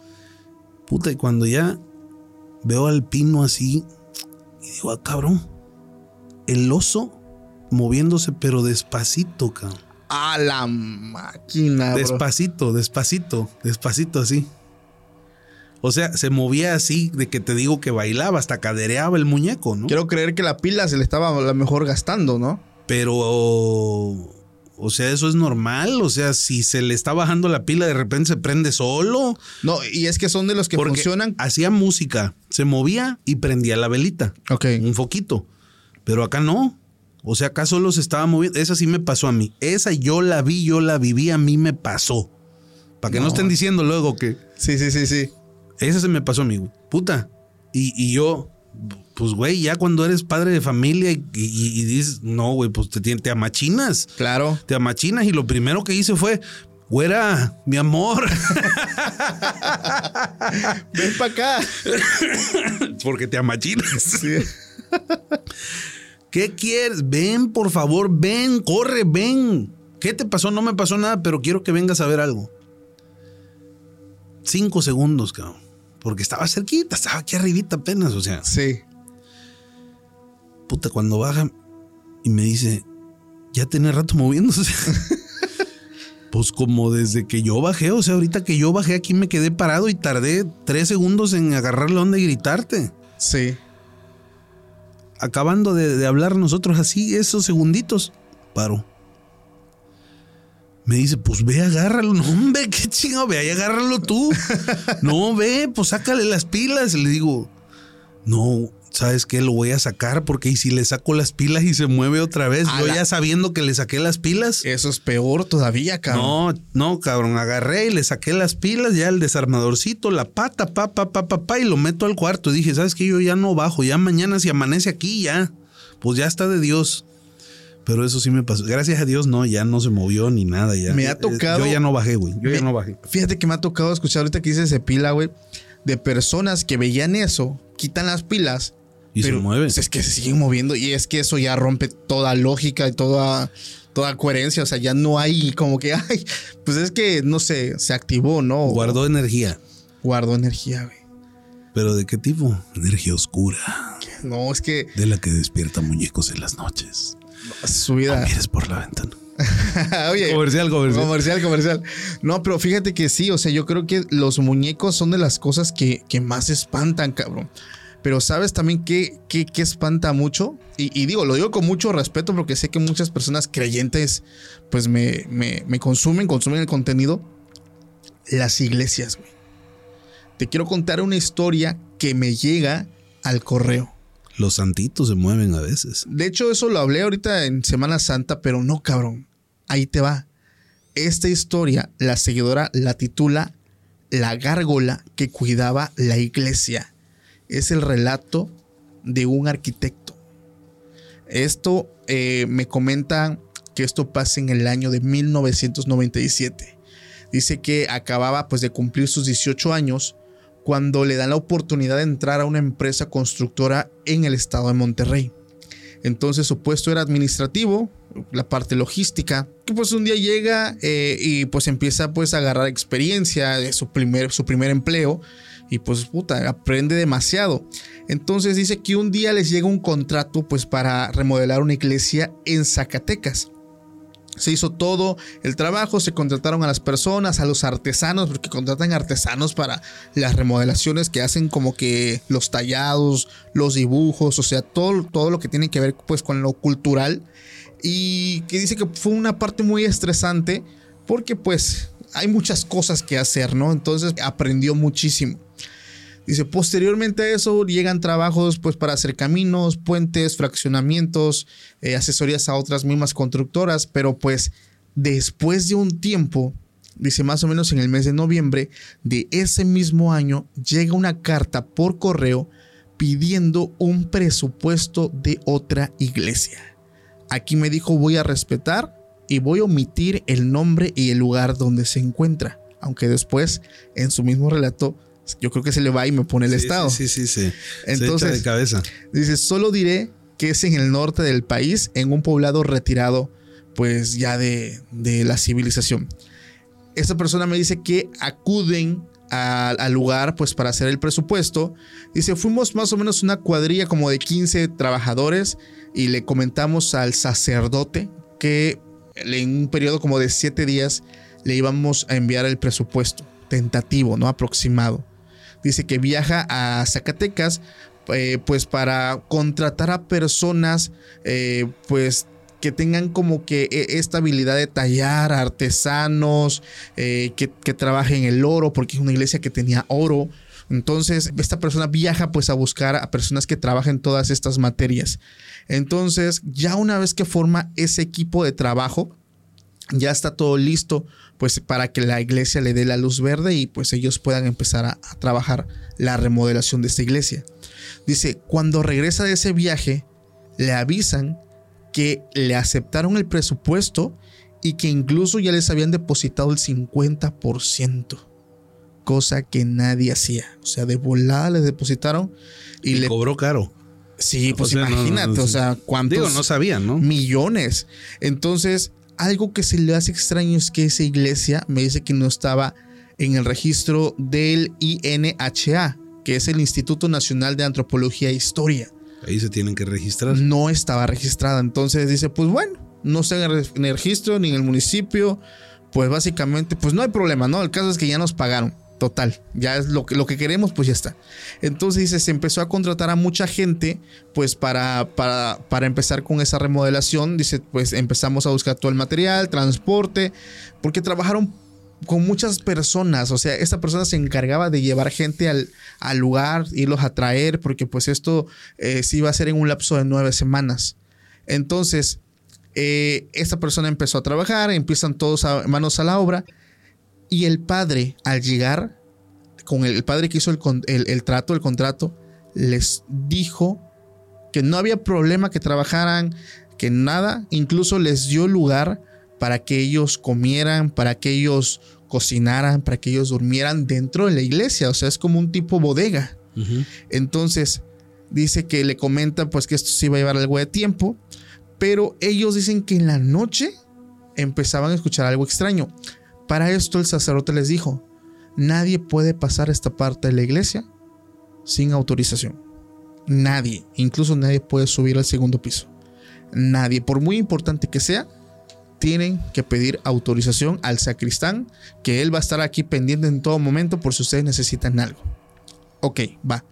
Puta, y cuando ya veo al pino así y digo, ah, cabrón, el oso moviéndose pero despacito, cabrón. A la máquina, bro. Despacito, despacito, despacito así. O sea, se movía así de que te digo que bailaba, hasta cadereaba el muñeco, ¿no? Quiero creer que la pila se le estaba a lo mejor gastando, ¿no? Pero, o sea, eso es normal. O sea, si se le está bajando la pila, de repente se prende solo. No, y es que son de los que Porque funcionan. Hacía música, se movía y prendía la velita. Ok. Un foquito. Pero acá no. O sea, acá solo se estaba moviendo. Esa sí me pasó a mí. Esa yo la vi, yo la viví, a mí me pasó. Para que no, estén diciendo luego que. Sí, sí, sí, sí. Esa se me pasó a mí, güey. Puta. Y, y yo, pues, güey, ya cuando eres padre de familia y, y- y dices, no, güey, pues te, te amachinas. Claro. Te amachinas y lo primero que hice fue, güera, mi amor. Ven para acá. Porque te amachinas. Sí. ¿Qué quieres? Ven, por favor, ven, corre, ven. ¿Qué te pasó? No me pasó nada, pero quiero que vengas a ver algo. Cinco segundos, cabrón. Porque estaba cerquita, estaba aquí arribita apenas, o sea. Sí. Puta, cuando baja y me dice, ya tiene rato moviéndose. pues como desde que yo bajé, o sea, ahorita que yo bajé aquí me quedé parado y tardé tres segundos en agarrar la onda y gritarte. Sí. Acabando de, de hablar nosotros así, esos segunditos, paro. Me dice, pues ve, agárralo. No, hombre, qué chingado, ve ahí, agárralo tú. no, ve, pues sácale las pilas. Le digo, no, ¿sabes qué? Lo voy a sacar porque y si le saco las pilas y se mueve otra vez, A yo la- ya sabiendo que le saqué las pilas. Eso es peor todavía, cabrón. No, no, cabrón, agarré y le saqué las pilas, ya el desarmadorcito, la pata, pa, pa, pa, pa, pa, y lo meto al cuarto. Y dije, ¿sabes qué? Yo ya no bajo, ya mañana si amanece aquí, ya, pues ya está de Dios. Pero eso sí me pasó. Gracias a Dios, no, ya no se movió ni nada. Ya. Me ha Eh, tocado- Yo ya no bajé, güey. Yo Me- ya no bajé. Fíjate que me ha tocado escuchar ahorita que dice pila, güey, de personas que veían eso, quitan las pilas. Y se mueve. pues, es que se siguen moviendo y es que eso ya rompe toda lógica y toda, toda coherencia. O sea, ya no hay como que, ay, pues es que, no sé, se activó, ¿no? Guardó energía. Guardó energía, güey. ¿Pero de qué tipo? Energía oscura. No, es que De la que despierta muñecos en las noches. su vida. Mires por la ventana. Oye, Comercial, comercial. Comercial, comercial. No, pero fíjate que sí, o sea, yo creo que los muñecos son de las cosas que, que más espantan, cabrón. Pero sabes también que, que, que espanta mucho, y, y digo, lo digo con mucho respeto porque sé que muchas personas creyentes pues me, me, me consumen, consumen el contenido. Las iglesias, güey. Te quiero contar una historia que me llega al correo. Los santitos se mueven a veces. De hecho, eso lo hablé ahorita en Semana Santa, pero no, cabrón. Ahí te va. Esta historia, la seguidora la titula La gárgola que cuidaba la iglesia. Es el relato de un arquitecto. Esto eh, me comentan que esto pasa en el año de 1997. Dice que acababa pues de cumplir sus 18 años cuando le dan la oportunidad de entrar a una empresa constructora en el estado de Monterrey. Entonces su puesto era administrativo, la parte logística, que pues un día llega eh, y pues empieza pues a agarrar experiencia de su primer, su primer empleo y pues puta, aprende demasiado. Entonces dice que un día les llega un contrato pues para remodelar una iglesia en Zacatecas. Se hizo todo el trabajo, se contrataron a las personas, a los artesanos, porque contratan artesanos para las remodelaciones que hacen como que los tallados, los dibujos, o sea, todo, todo lo que tiene que ver pues con lo cultural. Y que dice que fue una parte muy estresante porque pues hay muchas cosas que hacer, ¿no? Entonces aprendió muchísimo. Dice, posteriormente a eso llegan trabajos pues para hacer caminos, puentes, fraccionamientos, eh, asesorías a otras mismas constructoras, pero pues después de un tiempo, dice más o menos en el mes de noviembre de ese mismo año, llega una carta por correo pidiendo un presupuesto de otra iglesia. Aquí me dijo voy a respetar y voy a omitir el nombre y el lugar donde se encuentra, aunque después en su mismo relato yo creo que se le va y me pone el Sí, estado. Sí, sí, sí. sí. se Entonces- echa de cabeza. Dice, solo diré que es en el norte del país, en un poblado retirado, pues ya de, de la civilización. Esta persona me dice que acuden al lugar pues para hacer el presupuesto. Dice, fuimos más o menos una cuadrilla como de 15 trabajadores y le comentamos al sacerdote que en un periodo como de siete días le íbamos a enviar el presupuesto tentativo, ¿no? Aproximado. Dice que viaja a Zacatecas eh, pues para contratar a personas eh, pues que tengan como que e, esta habilidad de tallar, artesanos, eh, que, que trabajen el oro, porque es una iglesia que tenía oro. Entonces, esta persona viaja pues a buscar a personas que trabajen todas estas materias. Entonces, ya una vez que forma ese equipo de trabajo, ya está todo listo pues para que la iglesia le dé la luz verde y pues ellos puedan empezar a, a trabajar la remodelación de esta iglesia. Dice, cuando regresa de ese viaje, le avisan que le aceptaron el presupuesto y que incluso ya les habían depositado el 50%, cosa que nadie hacía. O sea, de volada les depositaron y, Y le... cobró caro. Sí, pues O sea, no, imagínate, no, o sea, cuántos Digo, no sabían, ¿no? millones. Entonces, algo que se le hace extraño es que esa iglesia me dice que no estaba en el registro del INHA, que es el Instituto Nacional de Antropología e Historia. Ahí se tienen que registrar. No estaba registrada. Entonces dice, pues bueno, no está en el registro ni en el municipio. Pues básicamente, pues no hay problema, ¿no? El caso es que ya nos pagaron. Total, ya es lo que, lo que queremos, pues ya está. Entonces dice, se empezó a contratar a mucha gente, pues para, para, para empezar con esa remodelación. Dice, pues empezamos a buscar todo el material, transporte, porque trabajaron con muchas personas. O sea, esta persona se encargaba de llevar gente al, al lugar, irlos a traer, porque pues esto eh, sí iba a ser en un lapso de nueve semanas. Entonces, eh, esta persona empezó a trabajar, empiezan todos a, manos a la obra. Y el padre, al llegar, con el, el padre que hizo el, el- el trato, el contrato, les dijo que no había problema que trabajaran, que nada, incluso les dio lugar para que ellos comieran, para que ellos cocinaran, para que ellos durmieran dentro de la iglesia. O sea, es como un tipo bodega. Entonces, dice que le comentan pues que esto sí va a llevar algo de tiempo, pero ellos dicen que en la noche empezaban a escuchar algo extraño. Para esto el sacerdote les dijo, nadie puede pasar esta parte de la iglesia sin autorización. Nadie, incluso nadie puede subir al segundo piso. Nadie, por muy importante que sea, tienen que pedir autorización al sacristán, que él va a estar aquí pendiente en todo momento por si ustedes necesitan algo. Ok, va.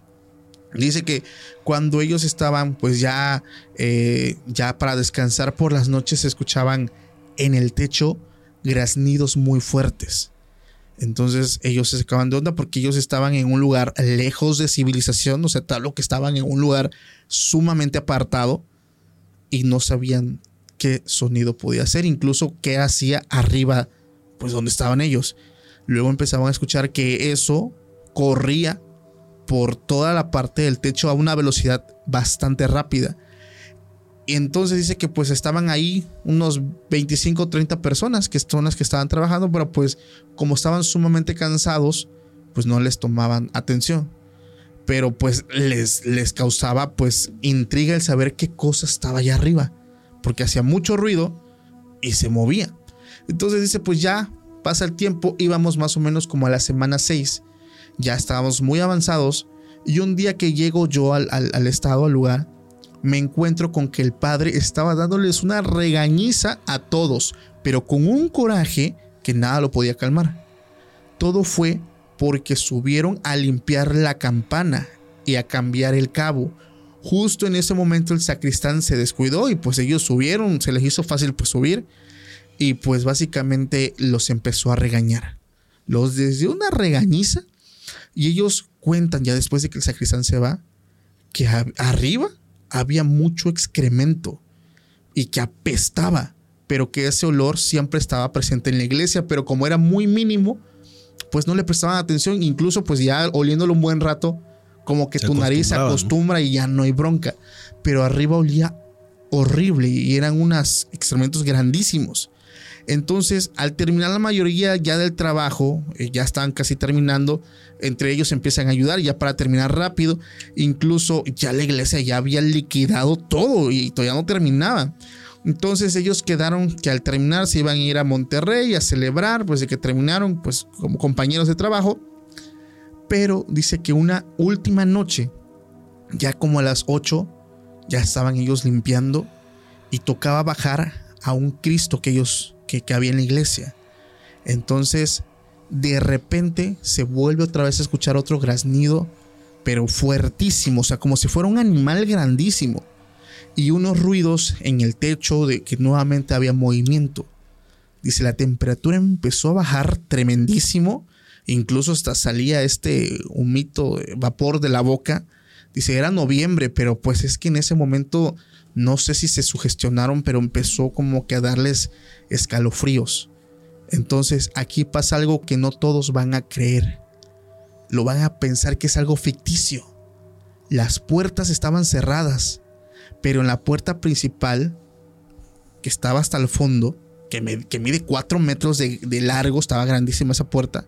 Dice que cuando ellos estaban pues ya, eh, ya para descansar por las noches se escuchaban en el techo graznidos muy fuertes. Entonces ellos se sacaban de onda porque ellos estaban en un lugar lejos de civilización, o sea, tal lo que estaban en un lugar sumamente apartado y no sabían qué sonido podía hacer, incluso qué hacía arriba, pues donde estaban ellos. Luego empezaban a escuchar que eso corría por toda la parte del techo a una velocidad bastante rápida. Y entonces dice que pues estaban ahí unos 25 o 30 personas que son las que estaban trabajando, pero pues como estaban sumamente cansados, pues no les tomaban atención. Pero pues les, les causaba pues intriga el saber qué cosa estaba allá arriba, porque hacía mucho ruido y se movía. Entonces dice pues ya pasa el tiempo, íbamos más o menos como a la semana 6 ya estábamos muy avanzados y un día que llego yo al, al- al estado, al lugar, me encuentro con que el padre estaba dándoles una regañiza a todos, pero con un coraje que nada lo podía calmar. Todo fue porque subieron a limpiar la campana y a cambiar el cabo. Justo en ese momento el sacristán se descuidó y pues ellos subieron, se les hizo fácil pues subir y pues básicamente los empezó a regañar. Los desde una regañiza y ellos cuentan ya después de que el sacristán se va que arriba había mucho excremento y que apestaba, pero que ese olor siempre estaba presente en la iglesia, pero como era muy mínimo, pues no le prestaban atención, incluso pues ya oliéndolo un buen rato, como que Se tu nariz se acostumbra y ya no hay bronca, pero arriba olía horrible y eran unos excrementos grandísimos. Entonces, al terminar la mayoría ya del trabajo, eh, ya estaban casi terminando, entre ellos empiezan a ayudar ya para terminar rápido. Incluso ya la iglesia ya había liquidado todo y todavía no terminaba. Entonces ellos quedaron que al terminar se iban a ir a Monterrey a celebrar, pues de que terminaron, pues como compañeros de trabajo. Pero dice que una última noche, ya como a las 8, ya estaban ellos limpiando y tocaba bajar a un Cristo que ellos, que, que había en la iglesia. Entonces, de repente se vuelve otra vez a escuchar otro graznido, pero fuertísimo, o sea, como si fuera un animal grandísimo. Y unos ruidos en el techo de que nuevamente había movimiento. Dice, la temperatura empezó a bajar tremendísimo, incluso hasta salía este humito, eh, vapor de la boca. Dice, era noviembre, pero pues es que en ese momento no sé si se sugestionaron, pero empezó como que a darles escalofríos. Entonces aquí pasa algo que no todos van a creer. Lo van a pensar que es algo ficticio. Las puertas estaban cerradas, pero en la puerta principal, que estaba hasta el fondo, que, mide 4 metros de, de largo, estaba grandísima esa puerta,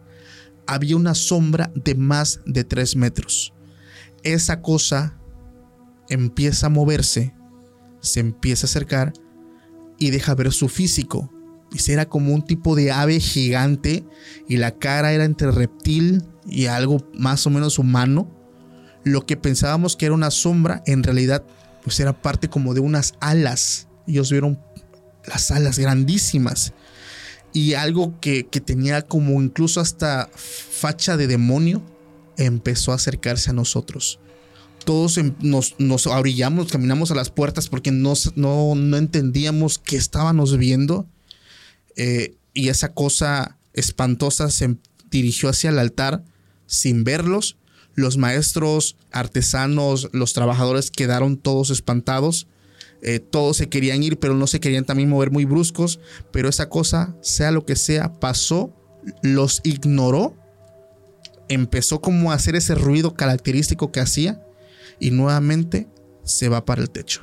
había una sombra de más de 3 metros. Esa cosa empieza a moverse, se empieza a acercar y deja ver su físico Dice, era como un tipo de ave gigante y la cara era entre reptil y algo más o menos humano. Lo que pensábamos que era una sombra, en realidad, pues era parte como de unas alas. Ellos vieron las alas grandísimas y algo que, tenía como incluso hasta facha de demonio empezó a acercarse a nosotros. Todos em, nos, nos abrillamos, caminamos a las puertas porque no, no, no entendíamos qué estábamos viendo eh, y esa cosa espantosa se dirigió hacia el altar sin verlos. Los maestros, artesanos, los trabajadores quedaron todos espantados. Eh, todos se querían ir, pero no se querían también mover muy bruscos. Pero esa cosa, sea lo que sea, pasó, los ignoró, empezó como a hacer ese ruido característico que hacía y nuevamente se va para el techo.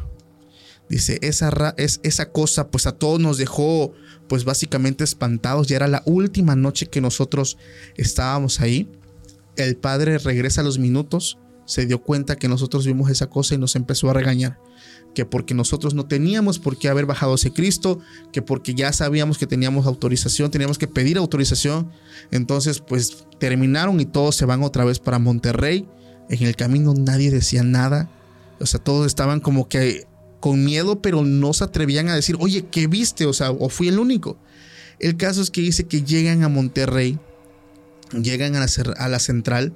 Dice, esa, es, esa cosa pues a todos nos dejó pues básicamente espantados. Ya era la última noche que nosotros estábamos ahí. El padre regresa a los minutos, se dio cuenta que nosotros vimos esa cosa y nos empezó a regañar. Que porque nosotros no teníamos por qué haber bajado ese Cristo, que porque ya sabíamos que teníamos autorización, teníamos que pedir autorización. Entonces, pues terminaron y todos se van otra vez para Monterrey. En el camino nadie decía nada. O sea, todos estaban como que con miedo, pero no se atrevían a decir, oye, ¿qué viste? O sea, o fui el único. El caso es que dice que llegan a Monterrey, llegan a la, central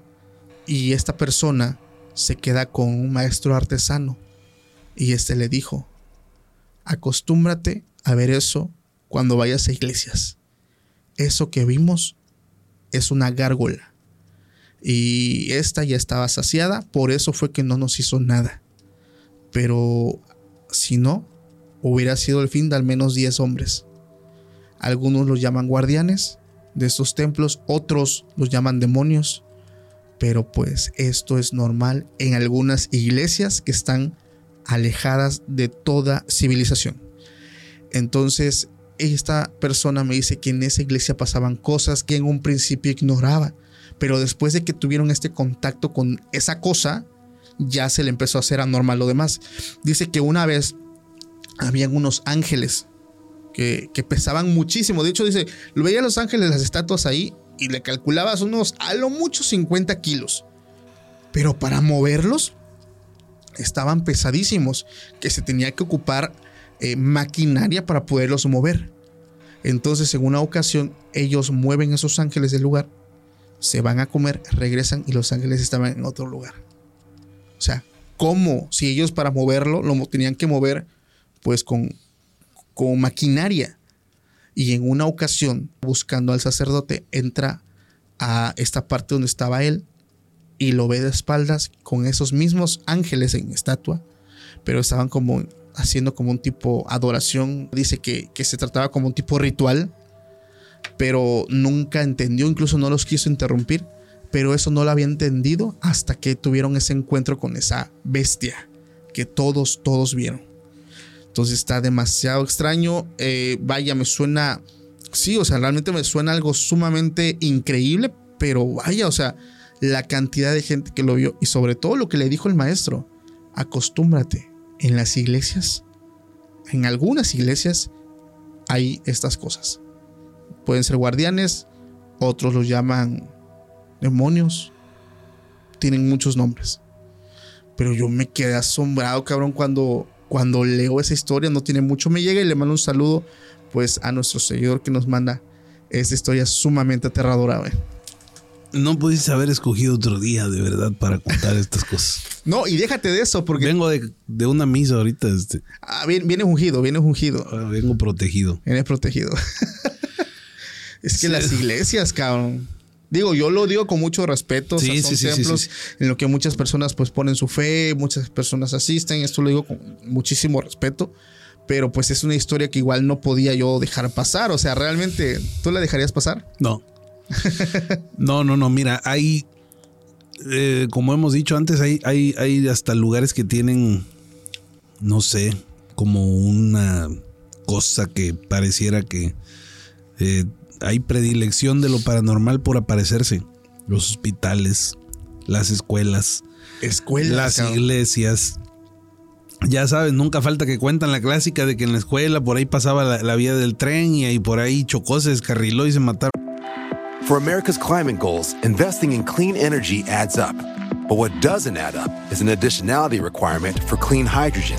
y esta persona se queda con un maestro artesano y este le dijo, acostúmbrate a ver eso cuando vayas a iglesias. Eso que vimos es una gárgola. Y esta ya estaba saciada, por eso fue que no nos hizo nada. Pero si no, hubiera sido el fin de al menos 10 hombres. Algunos los llaman guardianes de estos templos, otros los llaman demonios, pero pues esto es normal en algunas iglesias que están alejadas de toda civilización. Entonces, esta persona me dice que en esa iglesia pasaban cosas que en un principio ignoraba, pero después de que tuvieron este contacto con esa cosa, ya se le empezó a hacer anormal lo demás. Dice que una vez habían unos ángeles que, pesaban muchísimo. De hecho, dice, lo veía los ángeles, las estatuas ahí, y le calculabas unos, a lo mucho 50 kilos. Pero para moverlos, estaban pesadísimos, que se tenía que ocupar eh, maquinaria para poderlos mover. Entonces, en una ocasión, ellos mueven esos ángeles del lugar, se van a comer, regresan y los ángeles estaban en otro lugar. O sea, ¿cómo? Si ellos para moverlo lo tenían que mover pues con, con maquinaria. Y en una ocasión, buscando al sacerdote, entra a esta parte donde estaba él y lo ve de espaldas con esos mismos ángeles en estatua, pero estaban como haciendo como un tipo adoración. Dice que, que se trataba como un tipo ritual, pero nunca entendió, incluso no los quiso interrumpir pero eso no lo había entendido hasta que tuvieron ese encuentro con esa bestia que todos, todos vieron. Entonces está demasiado extraño. Eh, vaya, me suena, sí, o sea, realmente me suena algo sumamente increíble, pero vaya, o sea, la cantidad de gente que lo vio y sobre todo lo que le dijo el maestro, acostúmbrate, en las iglesias, en algunas iglesias hay estas cosas. Pueden ser guardianes, otros los llaman demonios. Tienen muchos nombres. Pero yo me quedé asombrado, cabrón, cuando cuando leo esa historia, no tiene mucho, me llega y le mando un saludo pues a nuestro seguidor que nos manda esta historia sumamente aterradora, güey. No pudiste haber escogido otro día, de verdad, para contar estas cosas. No, y déjate de eso, porque Vengo de, de una misa ahorita, este, ah, viene, viene ungido, viene ungido, ahora vengo protegido. viene protegido. es que Sí. las iglesias, cabrón. Digo, yo lo digo con mucho respeto. o sea, Sí, son sí, sí, sí, en lo que muchas personas pues ponen su fe, muchas personas asisten. Esto lo digo con muchísimo respeto. Pero pues es una historia que igual no podía yo dejar pasar. O sea, realmente, ¿tú la dejarías pasar? No. No, no, no. Mira, hay, eh, como hemos dicho antes, hay, hay, hay hasta lugares que tienen, no sé, como una cosa que pareciera que eh, hay predilección de lo paranormal por aparecerse. Los hospitales, las escuelas, Escuela. las iglesias. Ya sabes, nunca falta que cuentan la clásica de que en la escuela por ahí pasaba la, la vía del tren y ahí por ahí chocó, se descarriló y se mataron. For America's climate goals, investing in clean energy adds up. But what doesn't add up is an additionality requirement for clean hydrogen.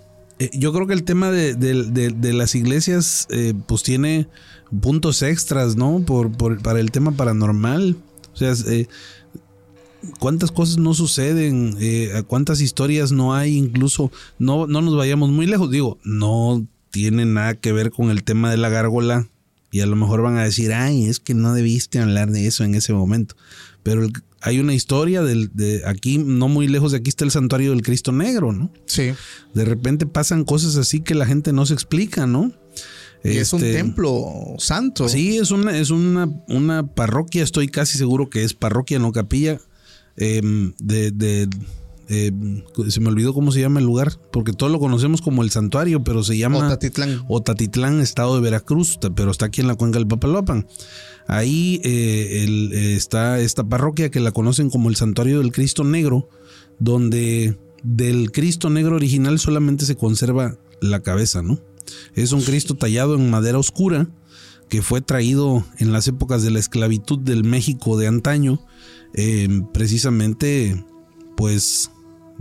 yo creo que el tema de, de- de- las iglesias eh, pues tiene puntos extras, ¿no? Por, por- para el tema paranormal. O sea, eh, cuántas cosas no suceden, Eh, cuántas historias no hay, incluso no, no nos vayamos muy lejos. Digo, no tiene nada que ver con el tema de la gárgola. Y a lo mejor van a decir, ay, es que no debiste hablar de eso en ese momento. Pero el- hay una historia del, de aquí, no muy lejos de aquí está el santuario del Cristo Negro, ¿no? Sí. De repente pasan cosas así que la gente no se explica, ¿no? Y es un Este, templo santo. Sí, es una, es una, una parroquia, estoy casi seguro que es parroquia, no capilla, em, de, de- se me olvidó cómo se llama el lugar, porque todos lo conocemos como el santuario, pero se llama Otatitlán. Otatitlán, estado de Veracruz, pero está aquí en la cuenca del Papaloapan. Ahí eh, eh, está esta parroquia que la conocen como el santuario del Cristo Negro, donde del Cristo Negro original solamente se conserva la cabeza, ¿no? Es un Cristo tallado en madera oscura que fue traído en las épocas de la esclavitud del México de antaño, eh, precisamente, pues,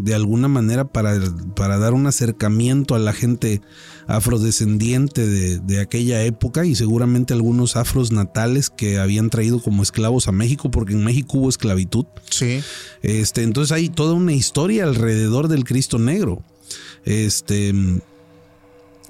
de alguna manera para, para dar un acercamiento a la gente afrodescendiente de, de aquella época y seguramente algunos afros natales que habían traído como esclavos a México, porque en México hubo esclavitud. Sí. Este, entonces hay toda una historia alrededor del Cristo Negro. Este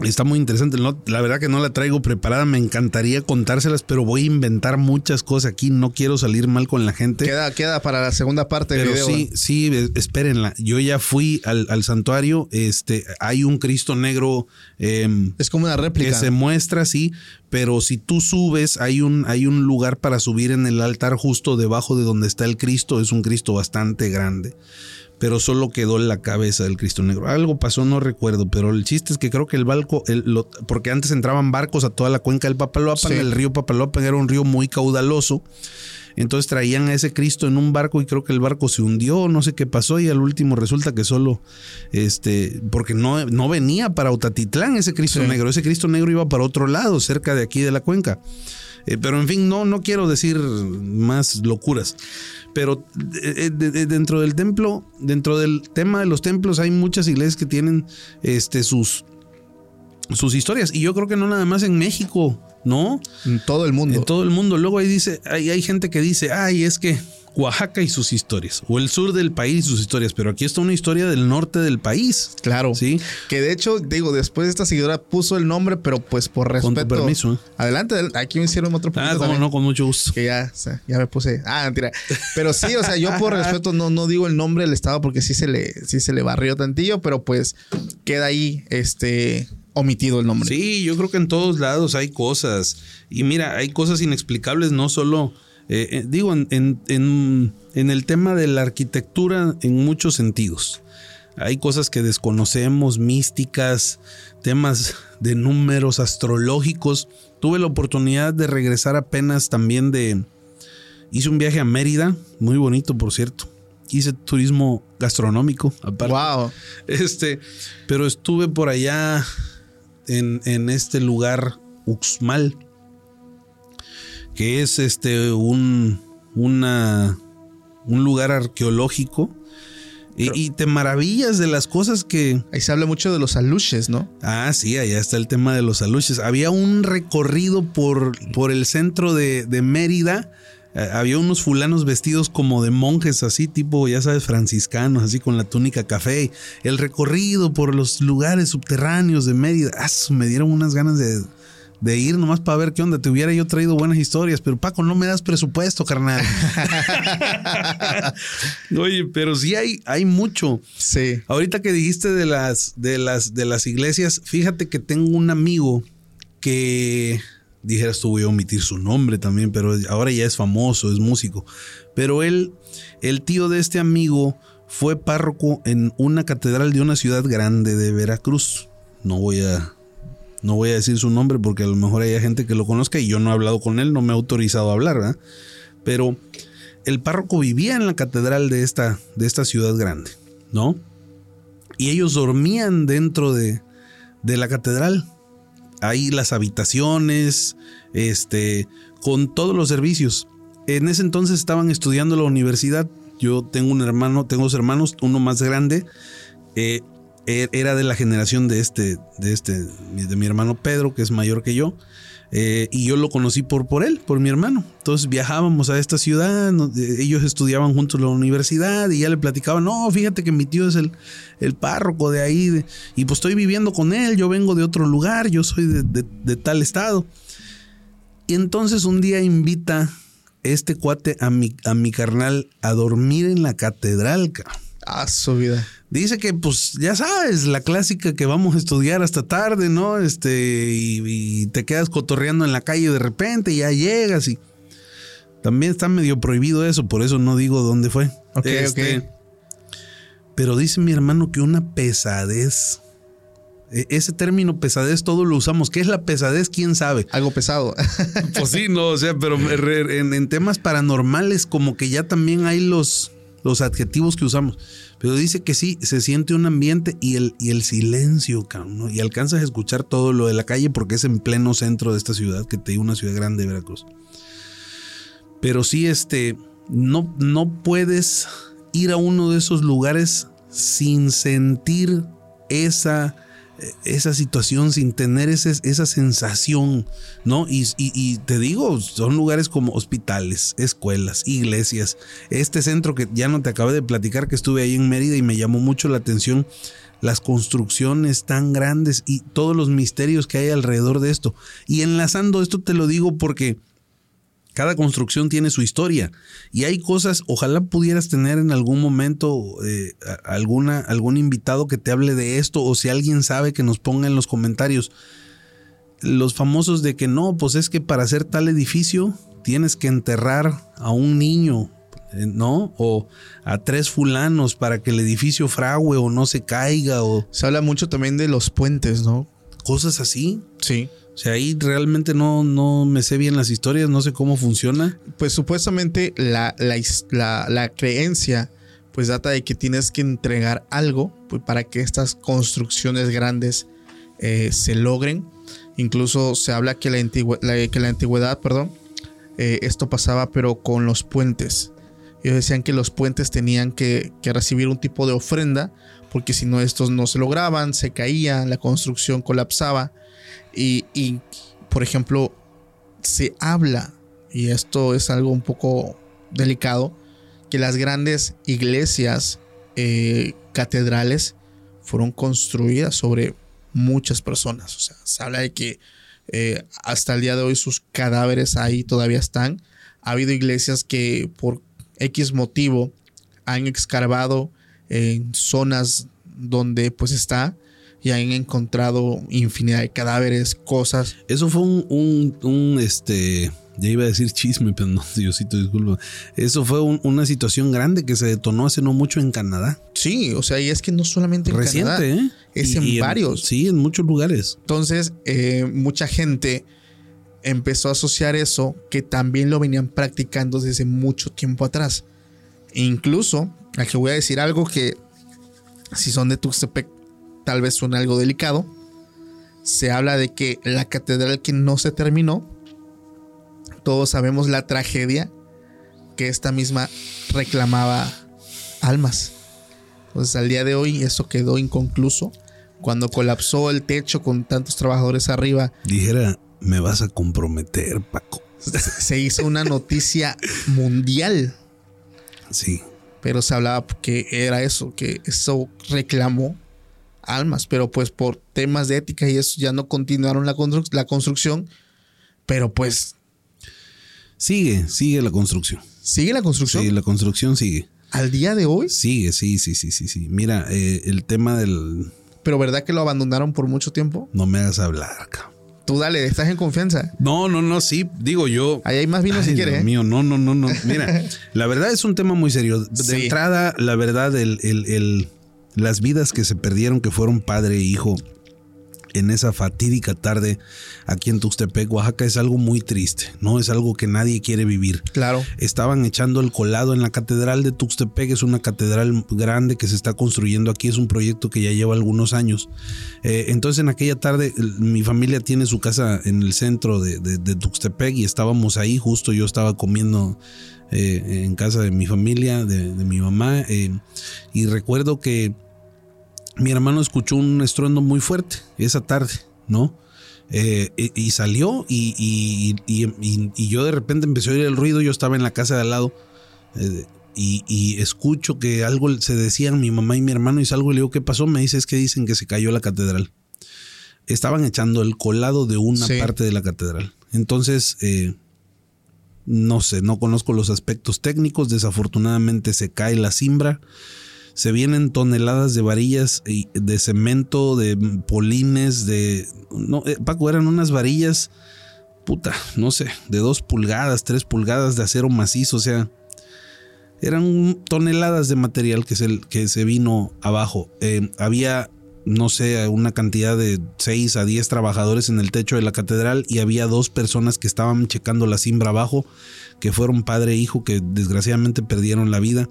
está muy interesante. No, la verdad que no la traigo preparada. Me encantaría contárselas, pero voy a inventar muchas cosas aquí. No quiero salir mal con la gente. Queda, queda para la segunda parte del Pero video. sí, sí, es- espérenla. Yo ya fui al, al santuario. Este, hay un Cristo negro em, Es como una que réplica. se muestra así, pero si tú subes, hay un, hay un lugar para subir en el altar justo debajo de donde está el Cristo. Es un Cristo bastante grande. Pero solo quedó la cabeza del Cristo Negro. Algo pasó, no recuerdo, pero el chiste es que creo que el barco, el- lo- porque antes entraban barcos a toda la cuenca del Papaloapan, Sí. el río Papaloapan era un río muy caudaloso. Entonces traían a ese Cristo en un barco y creo que el barco se hundió, no sé qué pasó y al último resulta que solo, este, porque no, no venía para Otatitlán ese Cristo Sí. negro, ese Cristo negro iba para otro lado, cerca de aquí de la cuenca. Eh, pero en fin, no, no quiero decir más locuras. Pero eh, de- de- dentro del templo, dentro del tema de los templos, hay muchas iglesias que tienen este, sus, sus historias. Y yo creo que no nada más en México, ¿no? En todo el mundo. En todo el mundo. Luego ahí dice, hay, hay gente que dice, ay, es que Oaxaca y sus historias, o el sur del país y sus historias, pero aquí está una historia del norte del país. Claro. Sí. Que de hecho, digo, después esta seguidora puso el nombre, pero pues por Con tu respeto. permiso, ¿eh? Adelante, aquí me hicieron otro Ah, como no, con mucho gusto. Que ya, o sea, ya me puse. Ah, mentira. Pero sí, o sea, yo por respeto no, no digo el nombre del estado porque sí se le, sí se le barrió tantillo, pero pues queda ahí este omitido el nombre. Sí, yo creo que en todos lados hay cosas. Y mira, hay cosas inexplicables, no solo, eh, eh, digo, en, en- en- en el tema de la arquitectura en muchos sentidos. hay cosas que desconocemos, místicas, temas de números astrológicos. Tuve la oportunidad de regresar apenas también de... Hice un viaje a Mérida, muy bonito por cierto. Hice turismo gastronómico, aparte. Wow. Este, pero estuve por allá en, en este lugar, Uxmal, que es este un, una, un lugar arqueológico. Y, y te maravillas de las cosas que, Ahí se habla mucho de los aluches, ¿no? Ah, sí, allá está el tema de los aluches. Había un recorrido por, por el centro de, de Mérida. Eh, había unos fulanos vestidos como de monjes, así tipo, ya sabes, franciscanos, así con la túnica café. El recorrido por los lugares subterráneos de Mérida. Ah, me dieron unas ganas de, de ir nomás para ver qué onda. Te hubiera yo traído buenas historias, pero Paco, no me das presupuesto, carnal. Oye, pero sí hay, hay mucho. Sí. Ahorita que dijiste de las, de las, de las iglesias, fíjate que tengo un amigo que dijeras tú voy a omitir su nombre también, pero ahora ya es famoso, es músico. Pero él, el tío de este amigo, fue párroco en una catedral de una ciudad grande de Veracruz. No voy a. No voy a decir su nombre porque a lo mejor hay gente que lo conozca y yo no he hablado con él, no me he autorizado a hablar, ¿verdad? Pero el párroco vivía en la catedral de esta, de esta ciudad grande, ¿no? Y ellos dormían dentro de, de la catedral. Ahí las habitaciones, este, con todos los servicios. En ese entonces estaban estudiando la universidad. Yo tengo un hermano, tengo dos hermanos, uno más grande. eh, era de la generación de este, de este, de mi hermano Pedro, que es mayor que yo. Eh, y yo lo conocí por, por él, por mi hermano. Entonces viajábamos a esta ciudad, eh, ellos estudiaban juntos en la universidad y ya le platicaban, no, fíjate que mi tío es el, el párroco de ahí y pues estoy viviendo con él, yo vengo de otro lugar, yo soy de, de- de tal estado. Y entonces un día invita este cuate a mi, a mi carnal a dormir en la catedral. cabrón. Ah, su vida. Dice que, pues, ya sabes, la clásica que vamos a estudiar hasta tarde, ¿no? Este, y, y te quedas cotorreando en la calle de repente, y ya llegas y. También está medio prohibido eso, por eso no digo dónde fue. Este, Ok, ok. Pero dice mi hermano que una pesadez. e- Ese término pesadez todo lo usamos. ¿Qué es la pesadez? ¿Quién sabe? Algo pesado. Pues sí, no, o sea, pero en temas paranormales como que ya también hay los, los adjetivos que usamos. Pero dice que sí, se siente un ambiente y el, y el silencio. Y alcanzas a escuchar todo lo de la calle porque es en pleno centro de esta ciudad, que te digo, una ciudad grande de Veracruz. Pero sí, este, no, no puedes ir a uno de esos lugares sin sentir esa, esa situación, sin tener ese- esa sensación, ¿no? Y, y- y te digo, son lugares como hospitales, escuelas, iglesias. Este centro que ya no te acabé de platicar, que estuve ahí en Mérida y me llamó mucho la atención las construcciones tan grandes y todos los misterios que hay alrededor de esto. Y enlazando esto te lo digo porque cada construcción tiene su historia y hay cosas, ojalá pudieras tener en algún momento eh, alguna, algún invitado que te hable de esto o si alguien sabe que nos ponga en los comentarios los famosos de que no, pues es que para hacer tal edificio tienes que enterrar a un niño, eh, ¿no? O a tres fulanos para que el edificio frague o no se caiga o Se habla mucho también de los puentes, ¿no? cosas así. Sí. Sea, ahí realmente no, no me sé bien las historias, no sé cómo funciona. Pues supuestamente la, la la- creencia pues data de que tienes que entregar algo pues, para que estas construcciones grandes eh, se logren. Incluso se habla que la, la- que la antigüedad, perdón, eh, esto pasaba pero con los puentes. Ellos decían que los puentes tenían que, que recibir un tipo de ofrenda porque si no estos no se lograban, se caían, la construcción colapsaba. Y, por ejemplo, se habla, y esto es algo un poco delicado, que las grandes iglesias, eh, catedrales, fueron construidas sobre muchas personas. O sea, se habla de que eh, hasta el día de hoy sus cadáveres ahí todavía están. Ha habido iglesias que por X motivo han escarbado en zonas donde pues está y han encontrado infinidad de cadáveres, cosas. Eso fue un, un- un, este, Ya iba a decir chisme, pero no, Diosito, disculpa. Eso fue un- una situación grande que se detonó hace no mucho en Canadá. Sí, o sea, y es que no solamente en Reciente, Canadá, ¿eh? es Y- en y varios. Sí, en muchos lugares. Entonces, eh, mucha gente empezó a asociar eso que también lo venían practicando desde mucho tiempo atrás. E incluso, aquí voy a decir algo que, si son de Tuxtepec, tal vez suene algo delicado. Se habla de que la catedral que no se terminó, todos sabemos la tragedia que esta misma reclamaba almas. Entonces, al día de hoy, eso quedó inconcluso. Cuando colapsó el techo con tantos trabajadores arriba, Dijera, me vas a comprometer, Paco. se- se hizo una noticia mundial. Sí. Pero se hablaba que era eso, que eso reclamó almas. Pero pues por temas de ética y eso ya no continuaron la, la construcción. Pero pues Sigue, sigue la construcción. sigue la construcción. Sí, la construcción sigue. Al día de hoy. Sigue, sí, sí, sí, sí, sí. Mira, eh, el tema del Pero ¿verdad que lo abandonaron por mucho tiempo? no me hagas hablar, cabrón. Tú dale, estás en confianza. No, no, no, sí, digo yo. Ahí hay más vino si quieres. Dios ¿eh? mío, no, no, no, no. Mira, la verdad es un tema muy serio. De Sí. entrada, la verdad, el, el- el- las vidas que se perdieron, que fueron padre e hijo en esa fatídica tarde aquí en Tuxtepec, Oaxaca, es algo muy triste, ¿no? Es algo que nadie quiere vivir. Claro. Estaban echando el colado en la catedral de Tuxtepec, es una catedral grande que se está construyendo aquí, es un proyecto que ya lleva algunos años. Eh, entonces en aquella tarde mi familia tiene su casa en el centro de, de- de Tuxtepec y estábamos ahí, justo yo estaba comiendo eh, en casa de mi familia, de, de mi mamá, eh, y recuerdo que mi hermano escuchó un estruendo muy fuerte esa tarde, ¿no? Eh, y, y salió y, yo de repente empecé a oír el ruido, yo estaba en la casa de al lado eh, y, y escucho que algo se decían mi mamá y mi hermano y salgo y le digo, ¿qué pasó? Me dice, es que dicen que se cayó la catedral. Estaban echando el colado de una Sí. parte de la catedral. Entonces, eh, no sé, no conozco los aspectos técnicos, desafortunadamente se cae la cimbra se vienen toneladas de varillas de cemento, de polines, de... No, eh, Paco, eran unas varillas, puta, no sé, de dos pulgadas, tres pulgadas de acero macizo, o sea, eran toneladas de material que se, que se vino abajo. Eh, había, no sé, una cantidad de 6 a 10 trabajadores en el techo de la catedral y había dos personas que estaban checando la cimbra abajo, que fueron padre e hijo, que desgraciadamente perdieron la vida.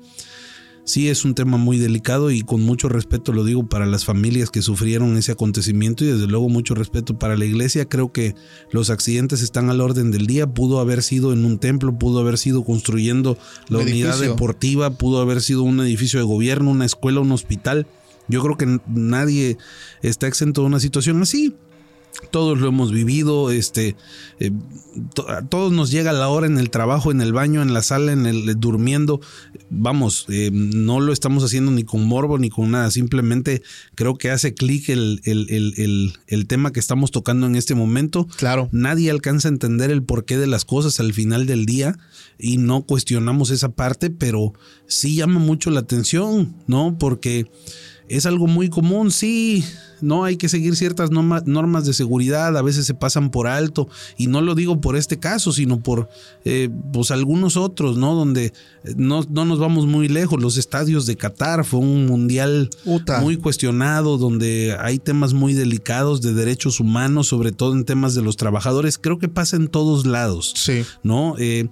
Sí, es un tema muy delicado y con mucho respeto lo digo para las familias que sufrieron ese acontecimiento y desde luego mucho respeto para la iglesia. Creo que los accidentes están al orden del día. Pudo haber sido en un templo, pudo haber sido construyendo la Un unidad deportiva, pudo haber sido un edificio de gobierno, una escuela, un hospital. Yo creo que nadie está exento de una situación así. Todos lo hemos vivido, este, eh, to- a todos nos llega la hora en el trabajo, en el baño, en la sala, en el eh, durmiendo. Vamos, eh, no lo estamos haciendo ni con morbo ni con nada. Simplemente creo que hace clic el, el- el- el- el tema que estamos tocando en este momento. Claro. Nadie alcanza a entender el porqué de las cosas al final del día y no cuestionamos esa parte, pero sí llama mucho la atención, ¿no? Porque es algo muy común, sí, no hay que seguir ciertas norma- normas de seguridad, a veces se pasan por alto, y no lo digo por este caso, sino por eh, pues algunos otros, ¿no? Donde eh, no, no nos vamos muy lejos, los estadios de Qatar fue un mundial Uta. muy cuestionado, donde hay temas muy delicados de derechos humanos, sobre todo en temas de los trabajadores, creo que pasa en todos lados. Sí. ¿no? Eh,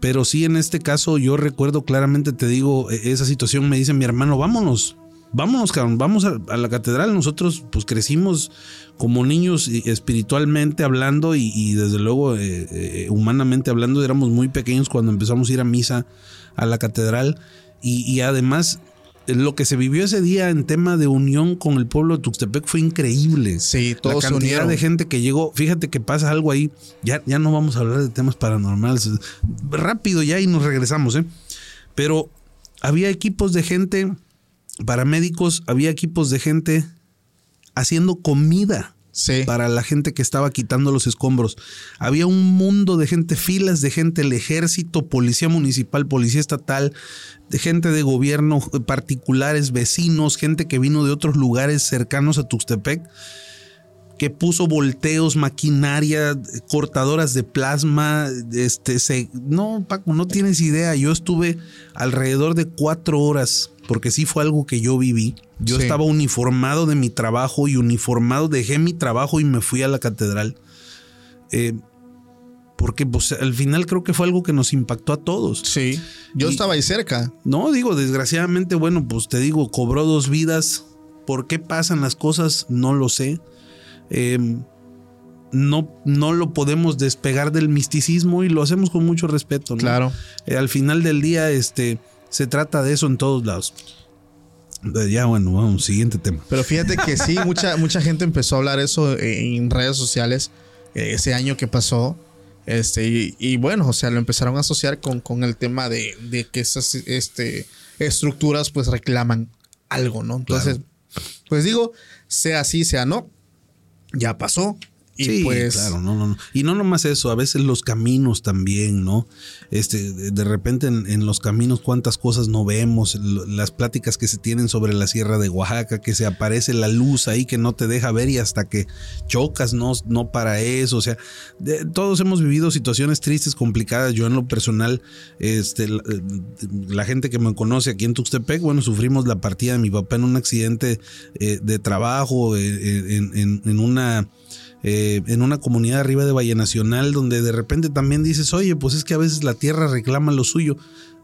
pero sí, en este caso, yo recuerdo claramente, te digo, eh, esa situación me dice mi hermano, vámonos, vámonos, cabrón, vamos a, a la catedral. Nosotros, pues crecimos como niños espiritualmente hablando y, y desde luego eh, eh, humanamente hablando, éramos muy pequeños cuando empezamos a ir a misa a la catedral y, y además. Lo que se vivió ese día en tema de unión con el pueblo de Tuxtepec fue increíble Sí, todos la cantidad unieron. de gente que llegó. Fíjate que pasa algo ahí. Ya, ya no vamos a hablar de temas paranormales. Rápido ya y nos regresamos, ¿eh? Pero había equipos de gente, paramédicos, había equipos de gente haciendo comida Sí. para la gente que estaba quitando los escombros. Había un mundo de gente, filas de gente, el ejército, policía municipal, policía estatal, de gente de gobierno, particulares, vecinos, gente que vino de otros lugares cercanos a Tuxtepec, que puso volteos, maquinaria, cortadoras de plasma, este, se, no, Paco, no tienes idea, yo estuve alrededor de cuatro horas, porque sí fue algo que yo viví. Yo Sí. estaba uniformado de mi trabajo y uniformado, dejé mi trabajo y me fui a la catedral. Eh, porque pues al final creo que fue algo que nos impactó a todos. Sí. Yo Y- estaba ahí cerca. No, digo, desgraciadamente, bueno, pues te digo, cobró dos vidas. ¿Por qué pasan las cosas? No lo sé. Eh, no, no lo podemos despegar del misticismo y lo hacemos con mucho respeto. ¿no? Claro. Eh, al final del día, este, se trata de eso en todos lados. Ya, bueno, vamos, siguiente tema. Pero fíjate que sí, mucha, mucha gente empezó a hablar eso en redes sociales eh, ese año que pasó. Este, y, y bueno, o sea, lo empezaron a asociar con, con el tema de, de que esas este, estructuras pues reclaman algo, ¿no? Entonces, pues digo, sea así, sea no, ya pasó. Y sí, pues claro, no, no, no. Y no nomás eso, a veces los caminos también, ¿no? Este, de, repente en, en los caminos cuántas cosas no vemos, las pláticas que se tienen sobre la Sierra de Oaxaca, que se aparece la luz ahí que no te deja ver y hasta que chocas, no, no para eso, o sea, de- todos hemos vivido situaciones tristes, complicadas, yo en lo personal, este, la, la gente que me conoce aquí en Tuxtepec, bueno, sufrimos la partida de mi papá en un accidente eh, de trabajo, eh, en- en- en una eh, en una comunidad arriba de Valle Nacional, donde de repente también dices, oye, pues es que a veces la tierra reclama lo suyo.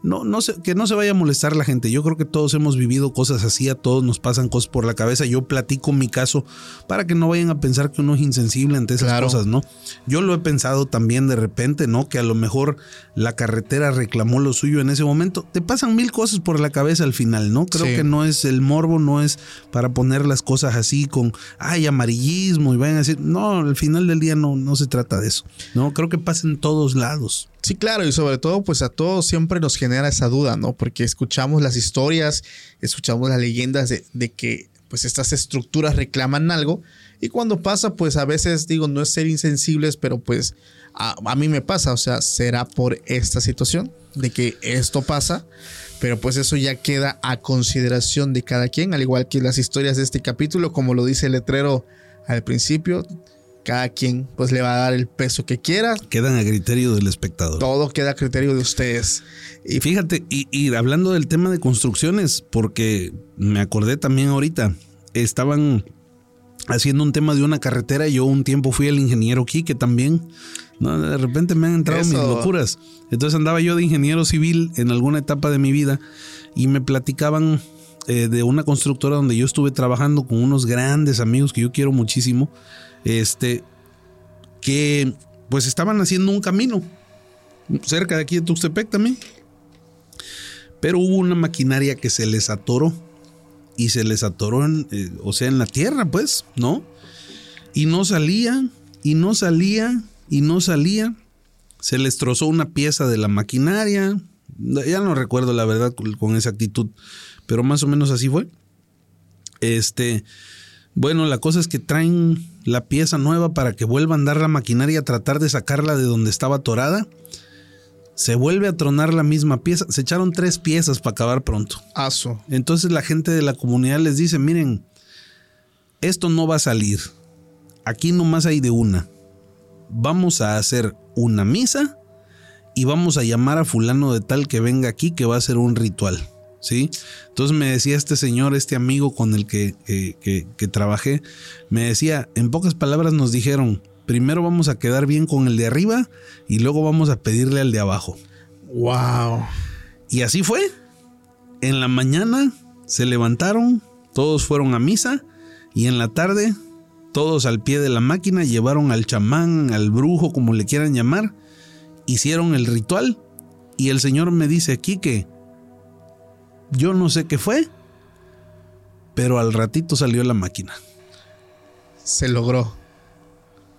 No, no se, que no se vaya a molestar la gente. Yo creo que todos hemos vivido cosas así, a todos nos pasan cosas por la cabeza. Yo platico mi caso para que no vayan a pensar que uno es insensible ante esas Claro. cosas, ¿no? Yo lo he pensado también de repente, ¿no? Que a lo mejor la carretera reclamó lo suyo en ese momento. Te pasan mil cosas por la cabeza al final, ¿no? Creo Sí. que no es el morbo, no es para poner las cosas así con, ay, amarillismo y vayan a decir, no, al final del día no, no se trata de eso, ¿no? Creo que pasa en todos lados. Sí, claro, y sobre todo, pues a todos siempre nos genera esa duda, ¿no? Porque escuchamos las historias, escuchamos las leyendas de, de que pues estas estructuras reclaman algo y cuando pasa, pues a veces digo, no es ser insensibles, pero pues a, a mí me pasa, o sea, será por esta situación de que esto pasa, pero pues eso ya queda a consideración de cada quien, al igual que las historias de este capítulo, como lo dice el letrero al principio, cada quien pues le va a dar el peso que quiera, Quedan a criterio del espectador. todo queda a criterio de ustedes. Y fíjate, y, y hablando del tema de construcciones, porque me acordé también ahorita, estaban haciendo un tema de una carretera yo un tiempo fui el ingeniero Quique también. ¿no? De repente me han entrado mis Eso. locuras. Entonces andaba yo de ingeniero civil en alguna etapa de mi vida y me platicaban eh, de una constructora donde yo estuve trabajando con unos grandes amigos que yo quiero muchísimo, este, que pues estaban haciendo un camino cerca de aquí de Tuxtepec también. Pero hubo una maquinaria que se les atoró. Y se les atoró, en, eh, o sea, en la tierra, pues, ¿no? Y no salía, y no salía, y no salía. Se les trozó una pieza de la maquinaria. Ya no recuerdo la verdad con, exactitud, pero más o menos así fue. Este, bueno, la cosa es que traen la pieza nueva para que vuelva a andar la maquinaria a tratar de sacarla de donde estaba atorada. Se vuelve a tronar la misma pieza. Se echaron tres piezas para acabar pronto. Aso. Entonces la gente de la comunidad les dice, miren, esto no va a salir. Aquí nomás hay de una. Vamos a hacer una misa y vamos a llamar a fulano de tal que venga aquí que va a hacer un ritual. ¿Sí? Entonces me decía este señor, este amigo con el que, que- que- que trabajé, me decía, en pocas palabras nos dijeron, primero vamos a quedar bien con el de arriba y luego vamos a pedirle al de abajo. Wow. Y así fue. En la mañana se levantaron, todos fueron a misa y en la tarde todos al pie de la máquina llevaron al chamán, al brujo, como le quieran llamar, hicieron el ritual y el señor me dice aquí que yo no sé qué fue, pero al ratito salió la máquina. Se logró.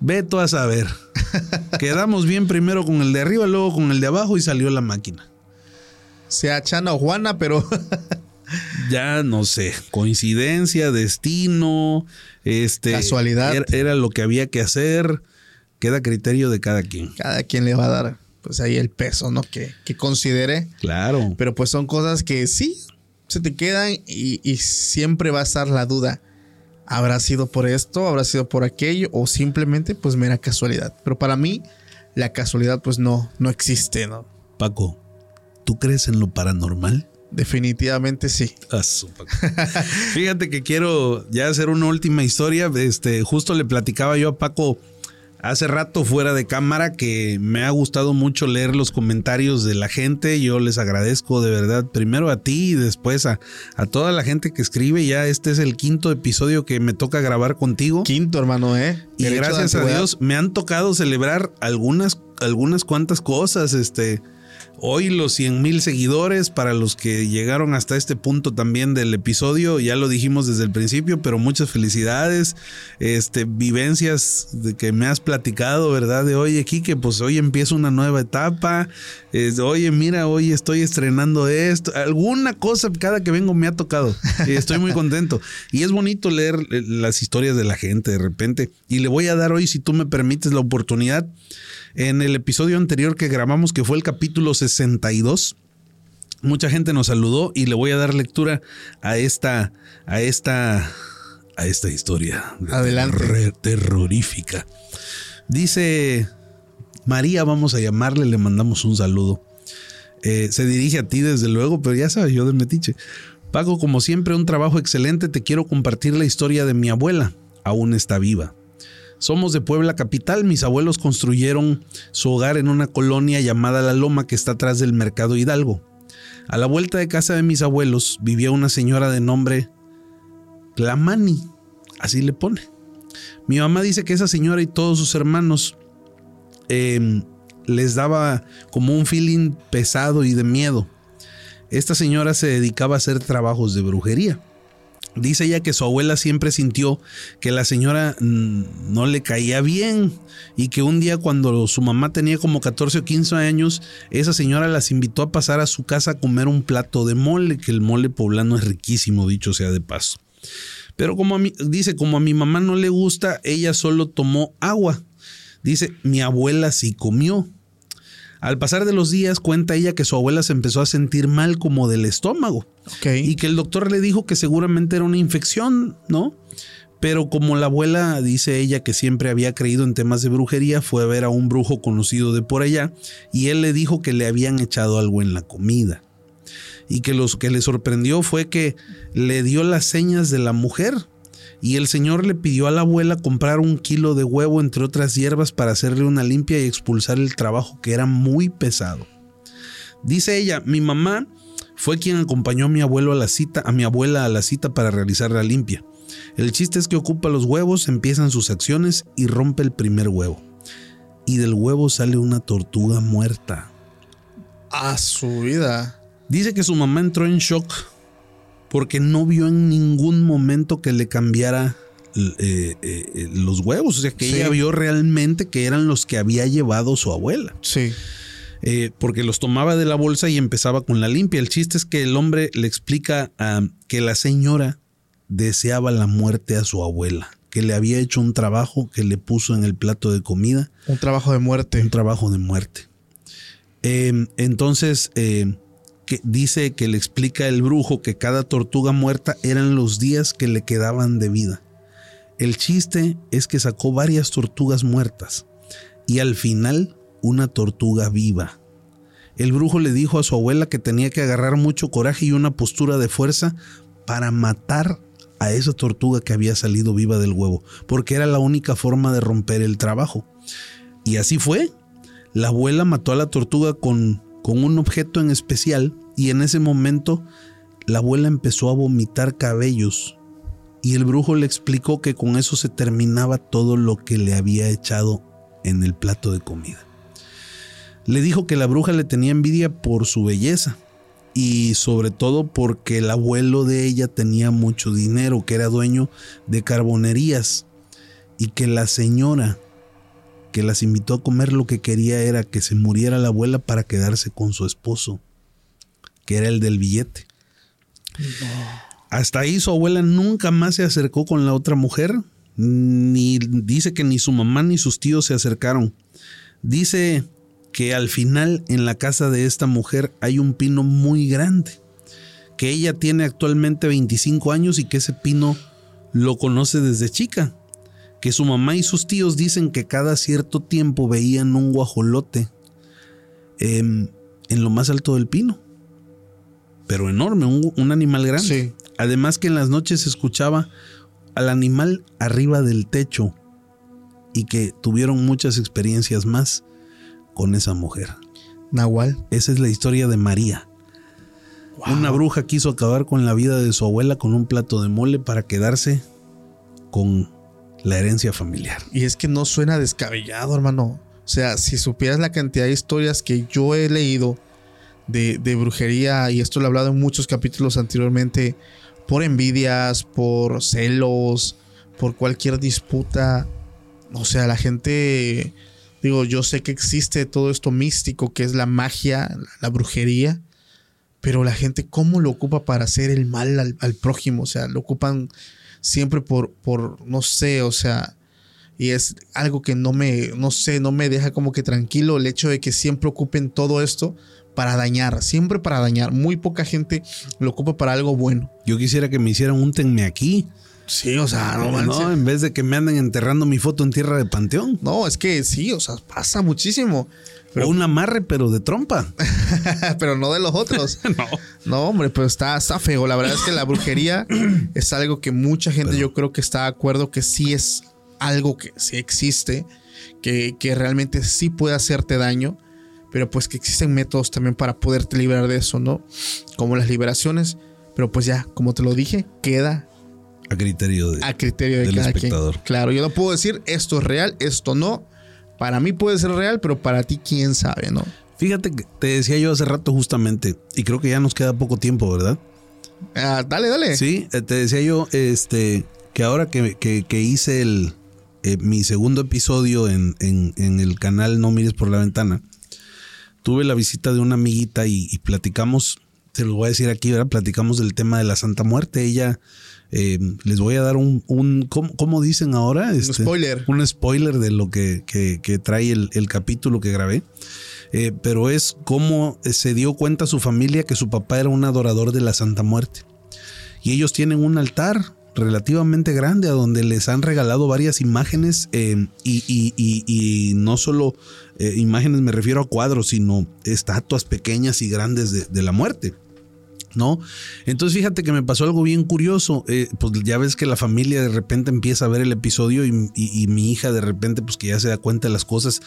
Ve tú a saber. Quedamos bien primero con el de arriba, luego con el de abajo y salió la máquina. Sea Chana o Juana, pero ya no sé, coincidencia, destino, este Casualidad. Era, era lo que había que hacer, queda criterio de cada quien. cada quien le va a dar pues ahí el peso, ¿no? Que, que considere. Claro. Pero pues son cosas que sí se te quedan y, y siempre va a estar la duda. ¿Habrá sido por esto? ¿Habrá sido por aquello? ¿O simplemente pues mera casualidad? Pero para mí la casualidad pues no, no existe, ¿no? Paco, ¿tú crees en lo paranormal? Definitivamente sí. Ah. Fíjate que quiero ya hacer una última historia. Este, justo le platicaba yo a Paco hace rato fuera de cámara que me ha gustado mucho leer los comentarios de la gente. Yo les agradezco de verdad, primero a ti y después a, a toda la gente que escribe. Ya este es el quinto episodio que me toca grabar contigo. Quinto, hermano, ¿eh? Y Derecho gracias a. Dios me han tocado celebrar algunas, algunas cuantas cosas. Este, hoy los 100 mil seguidores para los que llegaron hasta este punto también del episodio. Ya lo dijimos desde el principio, pero muchas felicidades. Este, vivencias de que me has platicado, ¿verdad? De oye, Kike, pues hoy empieza una nueva etapa. Es, oye, mira, hoy estoy estrenando esto. Alguna cosa cada que vengo me ha tocado. Estoy muy contento. Y es bonito leer eh, las historias de la gente de repente. Y le voy a dar hoy, si tú me permites, la oportunidad. En el episodio anterior que grabamos, que fue el capítulo 62, mucha gente nos saludó y le voy a dar lectura a esta, a esta, a esta historia. de Adelante. terror- terrorífica. Dice María, vamos a llamarle, le mandamos un saludo. Eh, se dirige a ti desde luego, pero ya sabes, yo de metiche. Paco, como siempre, un trabajo excelente. Te quiero compartir la historia de mi abuela. Aún está viva. Somos de Puebla Capital. Mis abuelos construyeron su hogar en una colonia llamada La Loma que está atrás del Mercado Hidalgo. A la vuelta de casa de mis abuelos vivía una señora de nombre Clamani. Así le pone. Mi mamá dice que esa señora y todos sus hermanos eh, les daba como un feeling pesado y de miedo. Esta señora se dedicaba a hacer trabajos de brujería. Dice ella que su abuela siempre sintió que la señora no le caía bien y que un día cuando su mamá tenía como 14 o 15 años, esa señora las invitó a pasar a su casa a comer un plato de mole, que el mole poblano es riquísimo, dicho sea de paso. Pero como a dice, como a mi mamá no le gusta, ella solo tomó agua. Dice, mi abuela sí comió. Al pasar de los días, cuenta ella que su abuela se empezó a sentir mal como del estómago y que el doctor le dijo que seguramente era una infección, ¿no? Pero como la abuela dice ella que siempre había creído en temas de brujería, fue a ver a un brujo conocido de por allá y él le dijo que le habían echado algo en la comida. Y que lo que le sorprendió fue que le dio las señas de la mujer y el señor le pidió a la abuela comprar un kilo de huevo entre otras hierbas para hacerle una limpia y expulsar el trabajo que era muy pesado. Dice ella, mi mamá fue quien acompañó a mi abuelo a la cita, a mi abuela a la cita para realizar la limpia. El chiste es que ocupa los huevos, empiezan sus acciones y rompe el primer huevo. Y del huevo sale una tortuga muerta. A su vida. Dice que su mamá entró en shock porque no vio en ningún momento que le cambiara eh, eh, eh, los huevos. O sea, que Sí. ella vio realmente que eran los que había llevado su abuela. Sí. Eh, porque los tomaba de la bolsa y empezaba con la limpia. El chiste es que el hombre le explica que la señora deseaba la muerte a su abuela, que le había hecho un trabajo que le puso en el plato de comida Un trabajo de muerte. un trabajo de muerte. Eh, entonces, eh, dice que le explica el brujo que cada tortuga muerta eran los días que le quedaban de vida. El chiste es que sacó varias tortugas muertas y al final una tortuga viva. El brujo le dijo a su abuela que tenía que agarrar mucho coraje y una postura de fuerza para matar a esa tortuga que había salido viva del huevo, porque era la única forma de romper el trabajo. Y así fue. La abuela mató a la tortuga con, con un objeto en especial y en ese momento la abuela empezó a vomitar cabellos y el brujo le explicó que con eso se terminaba todo lo que le había echado en el plato de comida. Le dijo que la bruja le tenía envidia por su belleza y sobre todo porque el abuelo de ella tenía mucho dinero, que era dueño de carbonerías y que la señora que las invitó a comer lo que quería era que se muriera la abuela para quedarse con su esposo, que era el del billete. Hasta ahí su abuela nunca más se acercó con la otra mujer, ni dice que ni su mamá ni sus tíos se acercaron. Dice que al final en la casa de esta mujer hay un pino muy grande, que ella tiene actualmente 25 años y que ese pino lo conoce desde chica, que su mamá y sus tíos dicen que cada cierto tiempo veían un guajolote em, en lo más alto del pino, pero enorme, un, un animal grande. Sí. Además que en las noches se escuchaba al animal arriba del techo y que tuvieron muchas experiencias más con esa mujer. Nahual. Esa es la historia de María. Una bruja quiso acabar con la vida de su abuela con un plato de mole para quedarse con la herencia familiar. Y es que no suena descabellado, hermano. O sea, si supieras la cantidad de historias que yo he leído de, de brujería, y esto lo he hablado en muchos capítulos anteriormente, por envidias, por celos, por cualquier disputa. O sea, la gente, digo, yo sé que existe todo esto místico que es la magia, la, brujería, pero la gente, ¿cómo lo ocupa para hacer el mal al, al prójimo? O sea, lo ocupan siempre por, por, no sé, o sea, y es algo que no me, no sé, no me deja como que tranquilo el hecho de que siempre ocupen todo esto para dañar, siempre para dañar. Muy poca gente lo ocupa para algo bueno. Yo quisiera que me hicieran un tenme aquí. Sí, o sea, no, No, en vez de que me anden enterrando mi foto en tierra de panteón. No, es que sí, o sea, pasa muchísimo. O un amarre, pero de trompa. pero no de los otros. no. No, hombre, pero está, está feo. La verdad es que la brujería es algo que mucha gente yo creo que está de acuerdo que sí es algo que sí existe, que, que realmente sí puede hacerte daño, pero pues que existen métodos también para poderte librar de eso, ¿no? Como las liberaciones, pero pues ya, como te lo dije, queda A criterio de. a criterio de del cada espectador. quien. Claro, yo no puedo decir esto es real, esto no. Para mí puede ser real, pero para ti quién sabe, ¿no? Fíjate que te decía yo hace rato justamente, y creo que ya nos queda poco tiempo, ¿verdad? Ah, dale, dale. Sí, eh, te decía yo este, que ahora que, que- que hice el, eh, mi segundo episodio en, en- en el canal No Mires por la Ventana, tuve la visita de una amiguita y, y platicamos, te lo voy a decir aquí, ¿verdad? Platicamos del tema de la Santa Muerte. Ella, eh, les voy a dar un, un ¿cómo, cómo dicen ahora? Este, spoiler. Un spoiler de lo que, que- que trae el, el capítulo que grabé. Eh, pero es cómo se dio cuenta su familia que su papá era un adorador de la Santa Muerte. Y ellos tienen un altar relativamente grande a donde les han regalado varias imágenes eh, y, y- y- y no solo eh, imágenes me refiero a cuadros, sino estatuas pequeñas y grandes de, de la muerte. ¿No? Entonces fíjate que me pasó algo bien curioso. eh, pues ya ves que la familia de repente empieza a ver el episodio y, mi hija de repente pues que ya se da cuenta de las cosas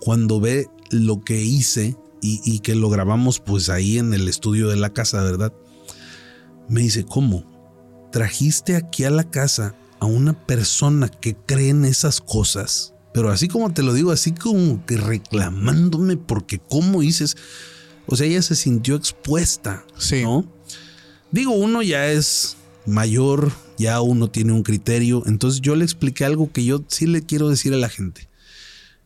cuando ve lo que hice y, y que lo grabamos pues ahí en el estudio de la casa, ¿verdad? Me dice, ¿cómo? Trajiste aquí a la casa a una persona que cree en esas cosas. Pero así como te lo digo, así como que reclamándome porque cómo dices, o sea, ella se sintió expuesta, Sí. ¿no? Digo, uno ya es mayor, ya uno tiene un criterio, entonces yo le expliqué algo que yo sí le quiero decir a la gente.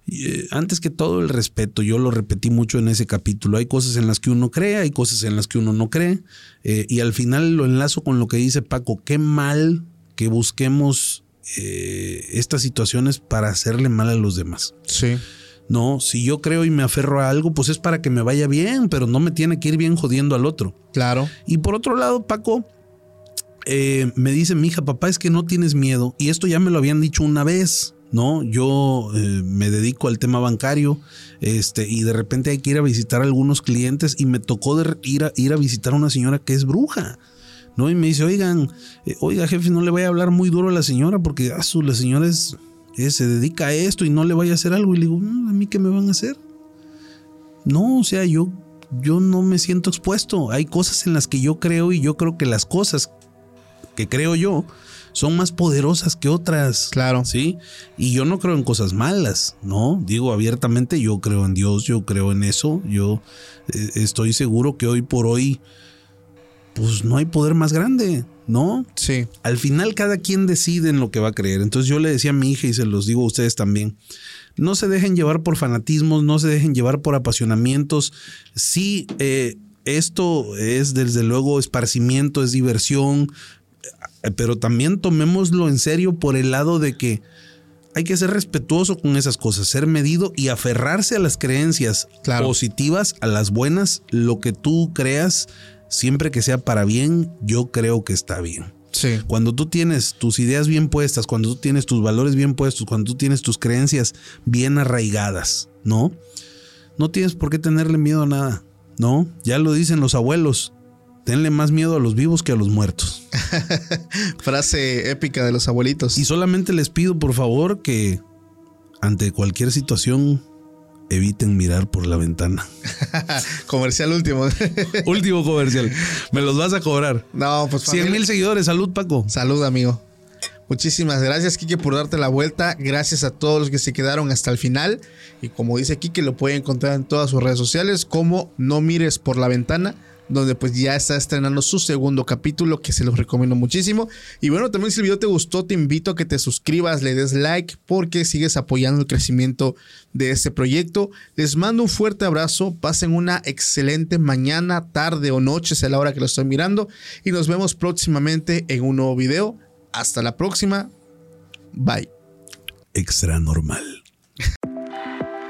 Eh, antes que todo el respeto, yo lo repetí mucho en ese capítulo. Hay cosas en las que uno cree, hay cosas en las que uno no cree. eh, y al final lo enlazo con lo que dice Paco. Qué mal que busquemos eh, estas situaciones para hacerle mal a los demás. Sí. No, si yo creo y me aferro a algo, pues es para que me vaya bien, pero no me tiene que ir bien jodiendo al otro. Claro. Y por otro lado, Paco, eh, me dice mi hija, papá, es que no tienes miedo. Y esto ya me lo habían dicho una vez, ¿no? Yo eh, me dedico al tema bancario este, y de repente hay que ir a visitar a algunos clientes y me tocó de ir, a, ir a visitar a una señora que es bruja. ¿No? Y me dice, oigan, eh, oiga jefe, no le vaya a hablar muy duro a la señora porque ah, su, la señora es, eh, se dedica a esto y no le vaya a hacer algo. Y le digo, "Mm, ¿a mí qué me van a hacer? No, o sea, yo, yo no me siento expuesto. Hay cosas en las que yo creo y yo creo que las cosas que creo yo son más poderosas que otras. Claro. Sí. Y yo no creo en cosas malas, ¿no? Digo abiertamente, yo creo en Dios, yo creo en eso. Yo eh, estoy seguro que hoy por hoy, pues no hay poder más grande, ¿no? Sí. Al final cada quien decide en lo que va a creer. Entonces yo le decía a mi hija y se los digo a ustedes también. No se dejen llevar por fanatismos, no se dejen llevar por apasionamientos. Sí, eh, esto es desde luego esparcimiento, es diversión, eh, pero también tomémoslo en serio por el lado de que hay que ser respetuoso con esas cosas, ser medido y aferrarse a las creencias Claro. positivas, a las buenas, lo que tú creas, siempre que sea para bien, yo creo que está bien. Sí. Cuando tú tienes tus ideas bien puestas, cuando tú tienes tus valores bien puestos, cuando tú tienes tus creencias bien arraigadas, ¿no? No tienes por qué tenerle miedo a nada, ¿no? Ya lo dicen los abuelos, tenle más miedo a los vivos que a los muertos. Frase épica de los abuelitos. Y solamente les pido por favor que ante cualquier situación eviten mirar por la ventana. Comercial último. Último comercial. Me los vas a cobrar. no, pues 100 familia- mil seguidores. Salud, Paco. Salud, amigo. Muchísimas gracias, Kike, por darte la vuelta. Gracias a todos los que se quedaron hasta el final. Y como dice Kike, lo pueden encontrar en todas sus redes sociales como No Mires por la Ventana, donde pues ya está estrenando su segundo capítulo, que se los recomiendo muchísimo. Y bueno, también si el video te gustó, te invito a que te suscribas, le des like, porque sigues apoyando el crecimiento de este proyecto. Les mando un fuerte abrazo, pasen una excelente mañana, tarde o noche, sea la hora que lo estoy mirando. Y nos vemos próximamente en un nuevo video. Hasta la próxima. Bye. Extra normal.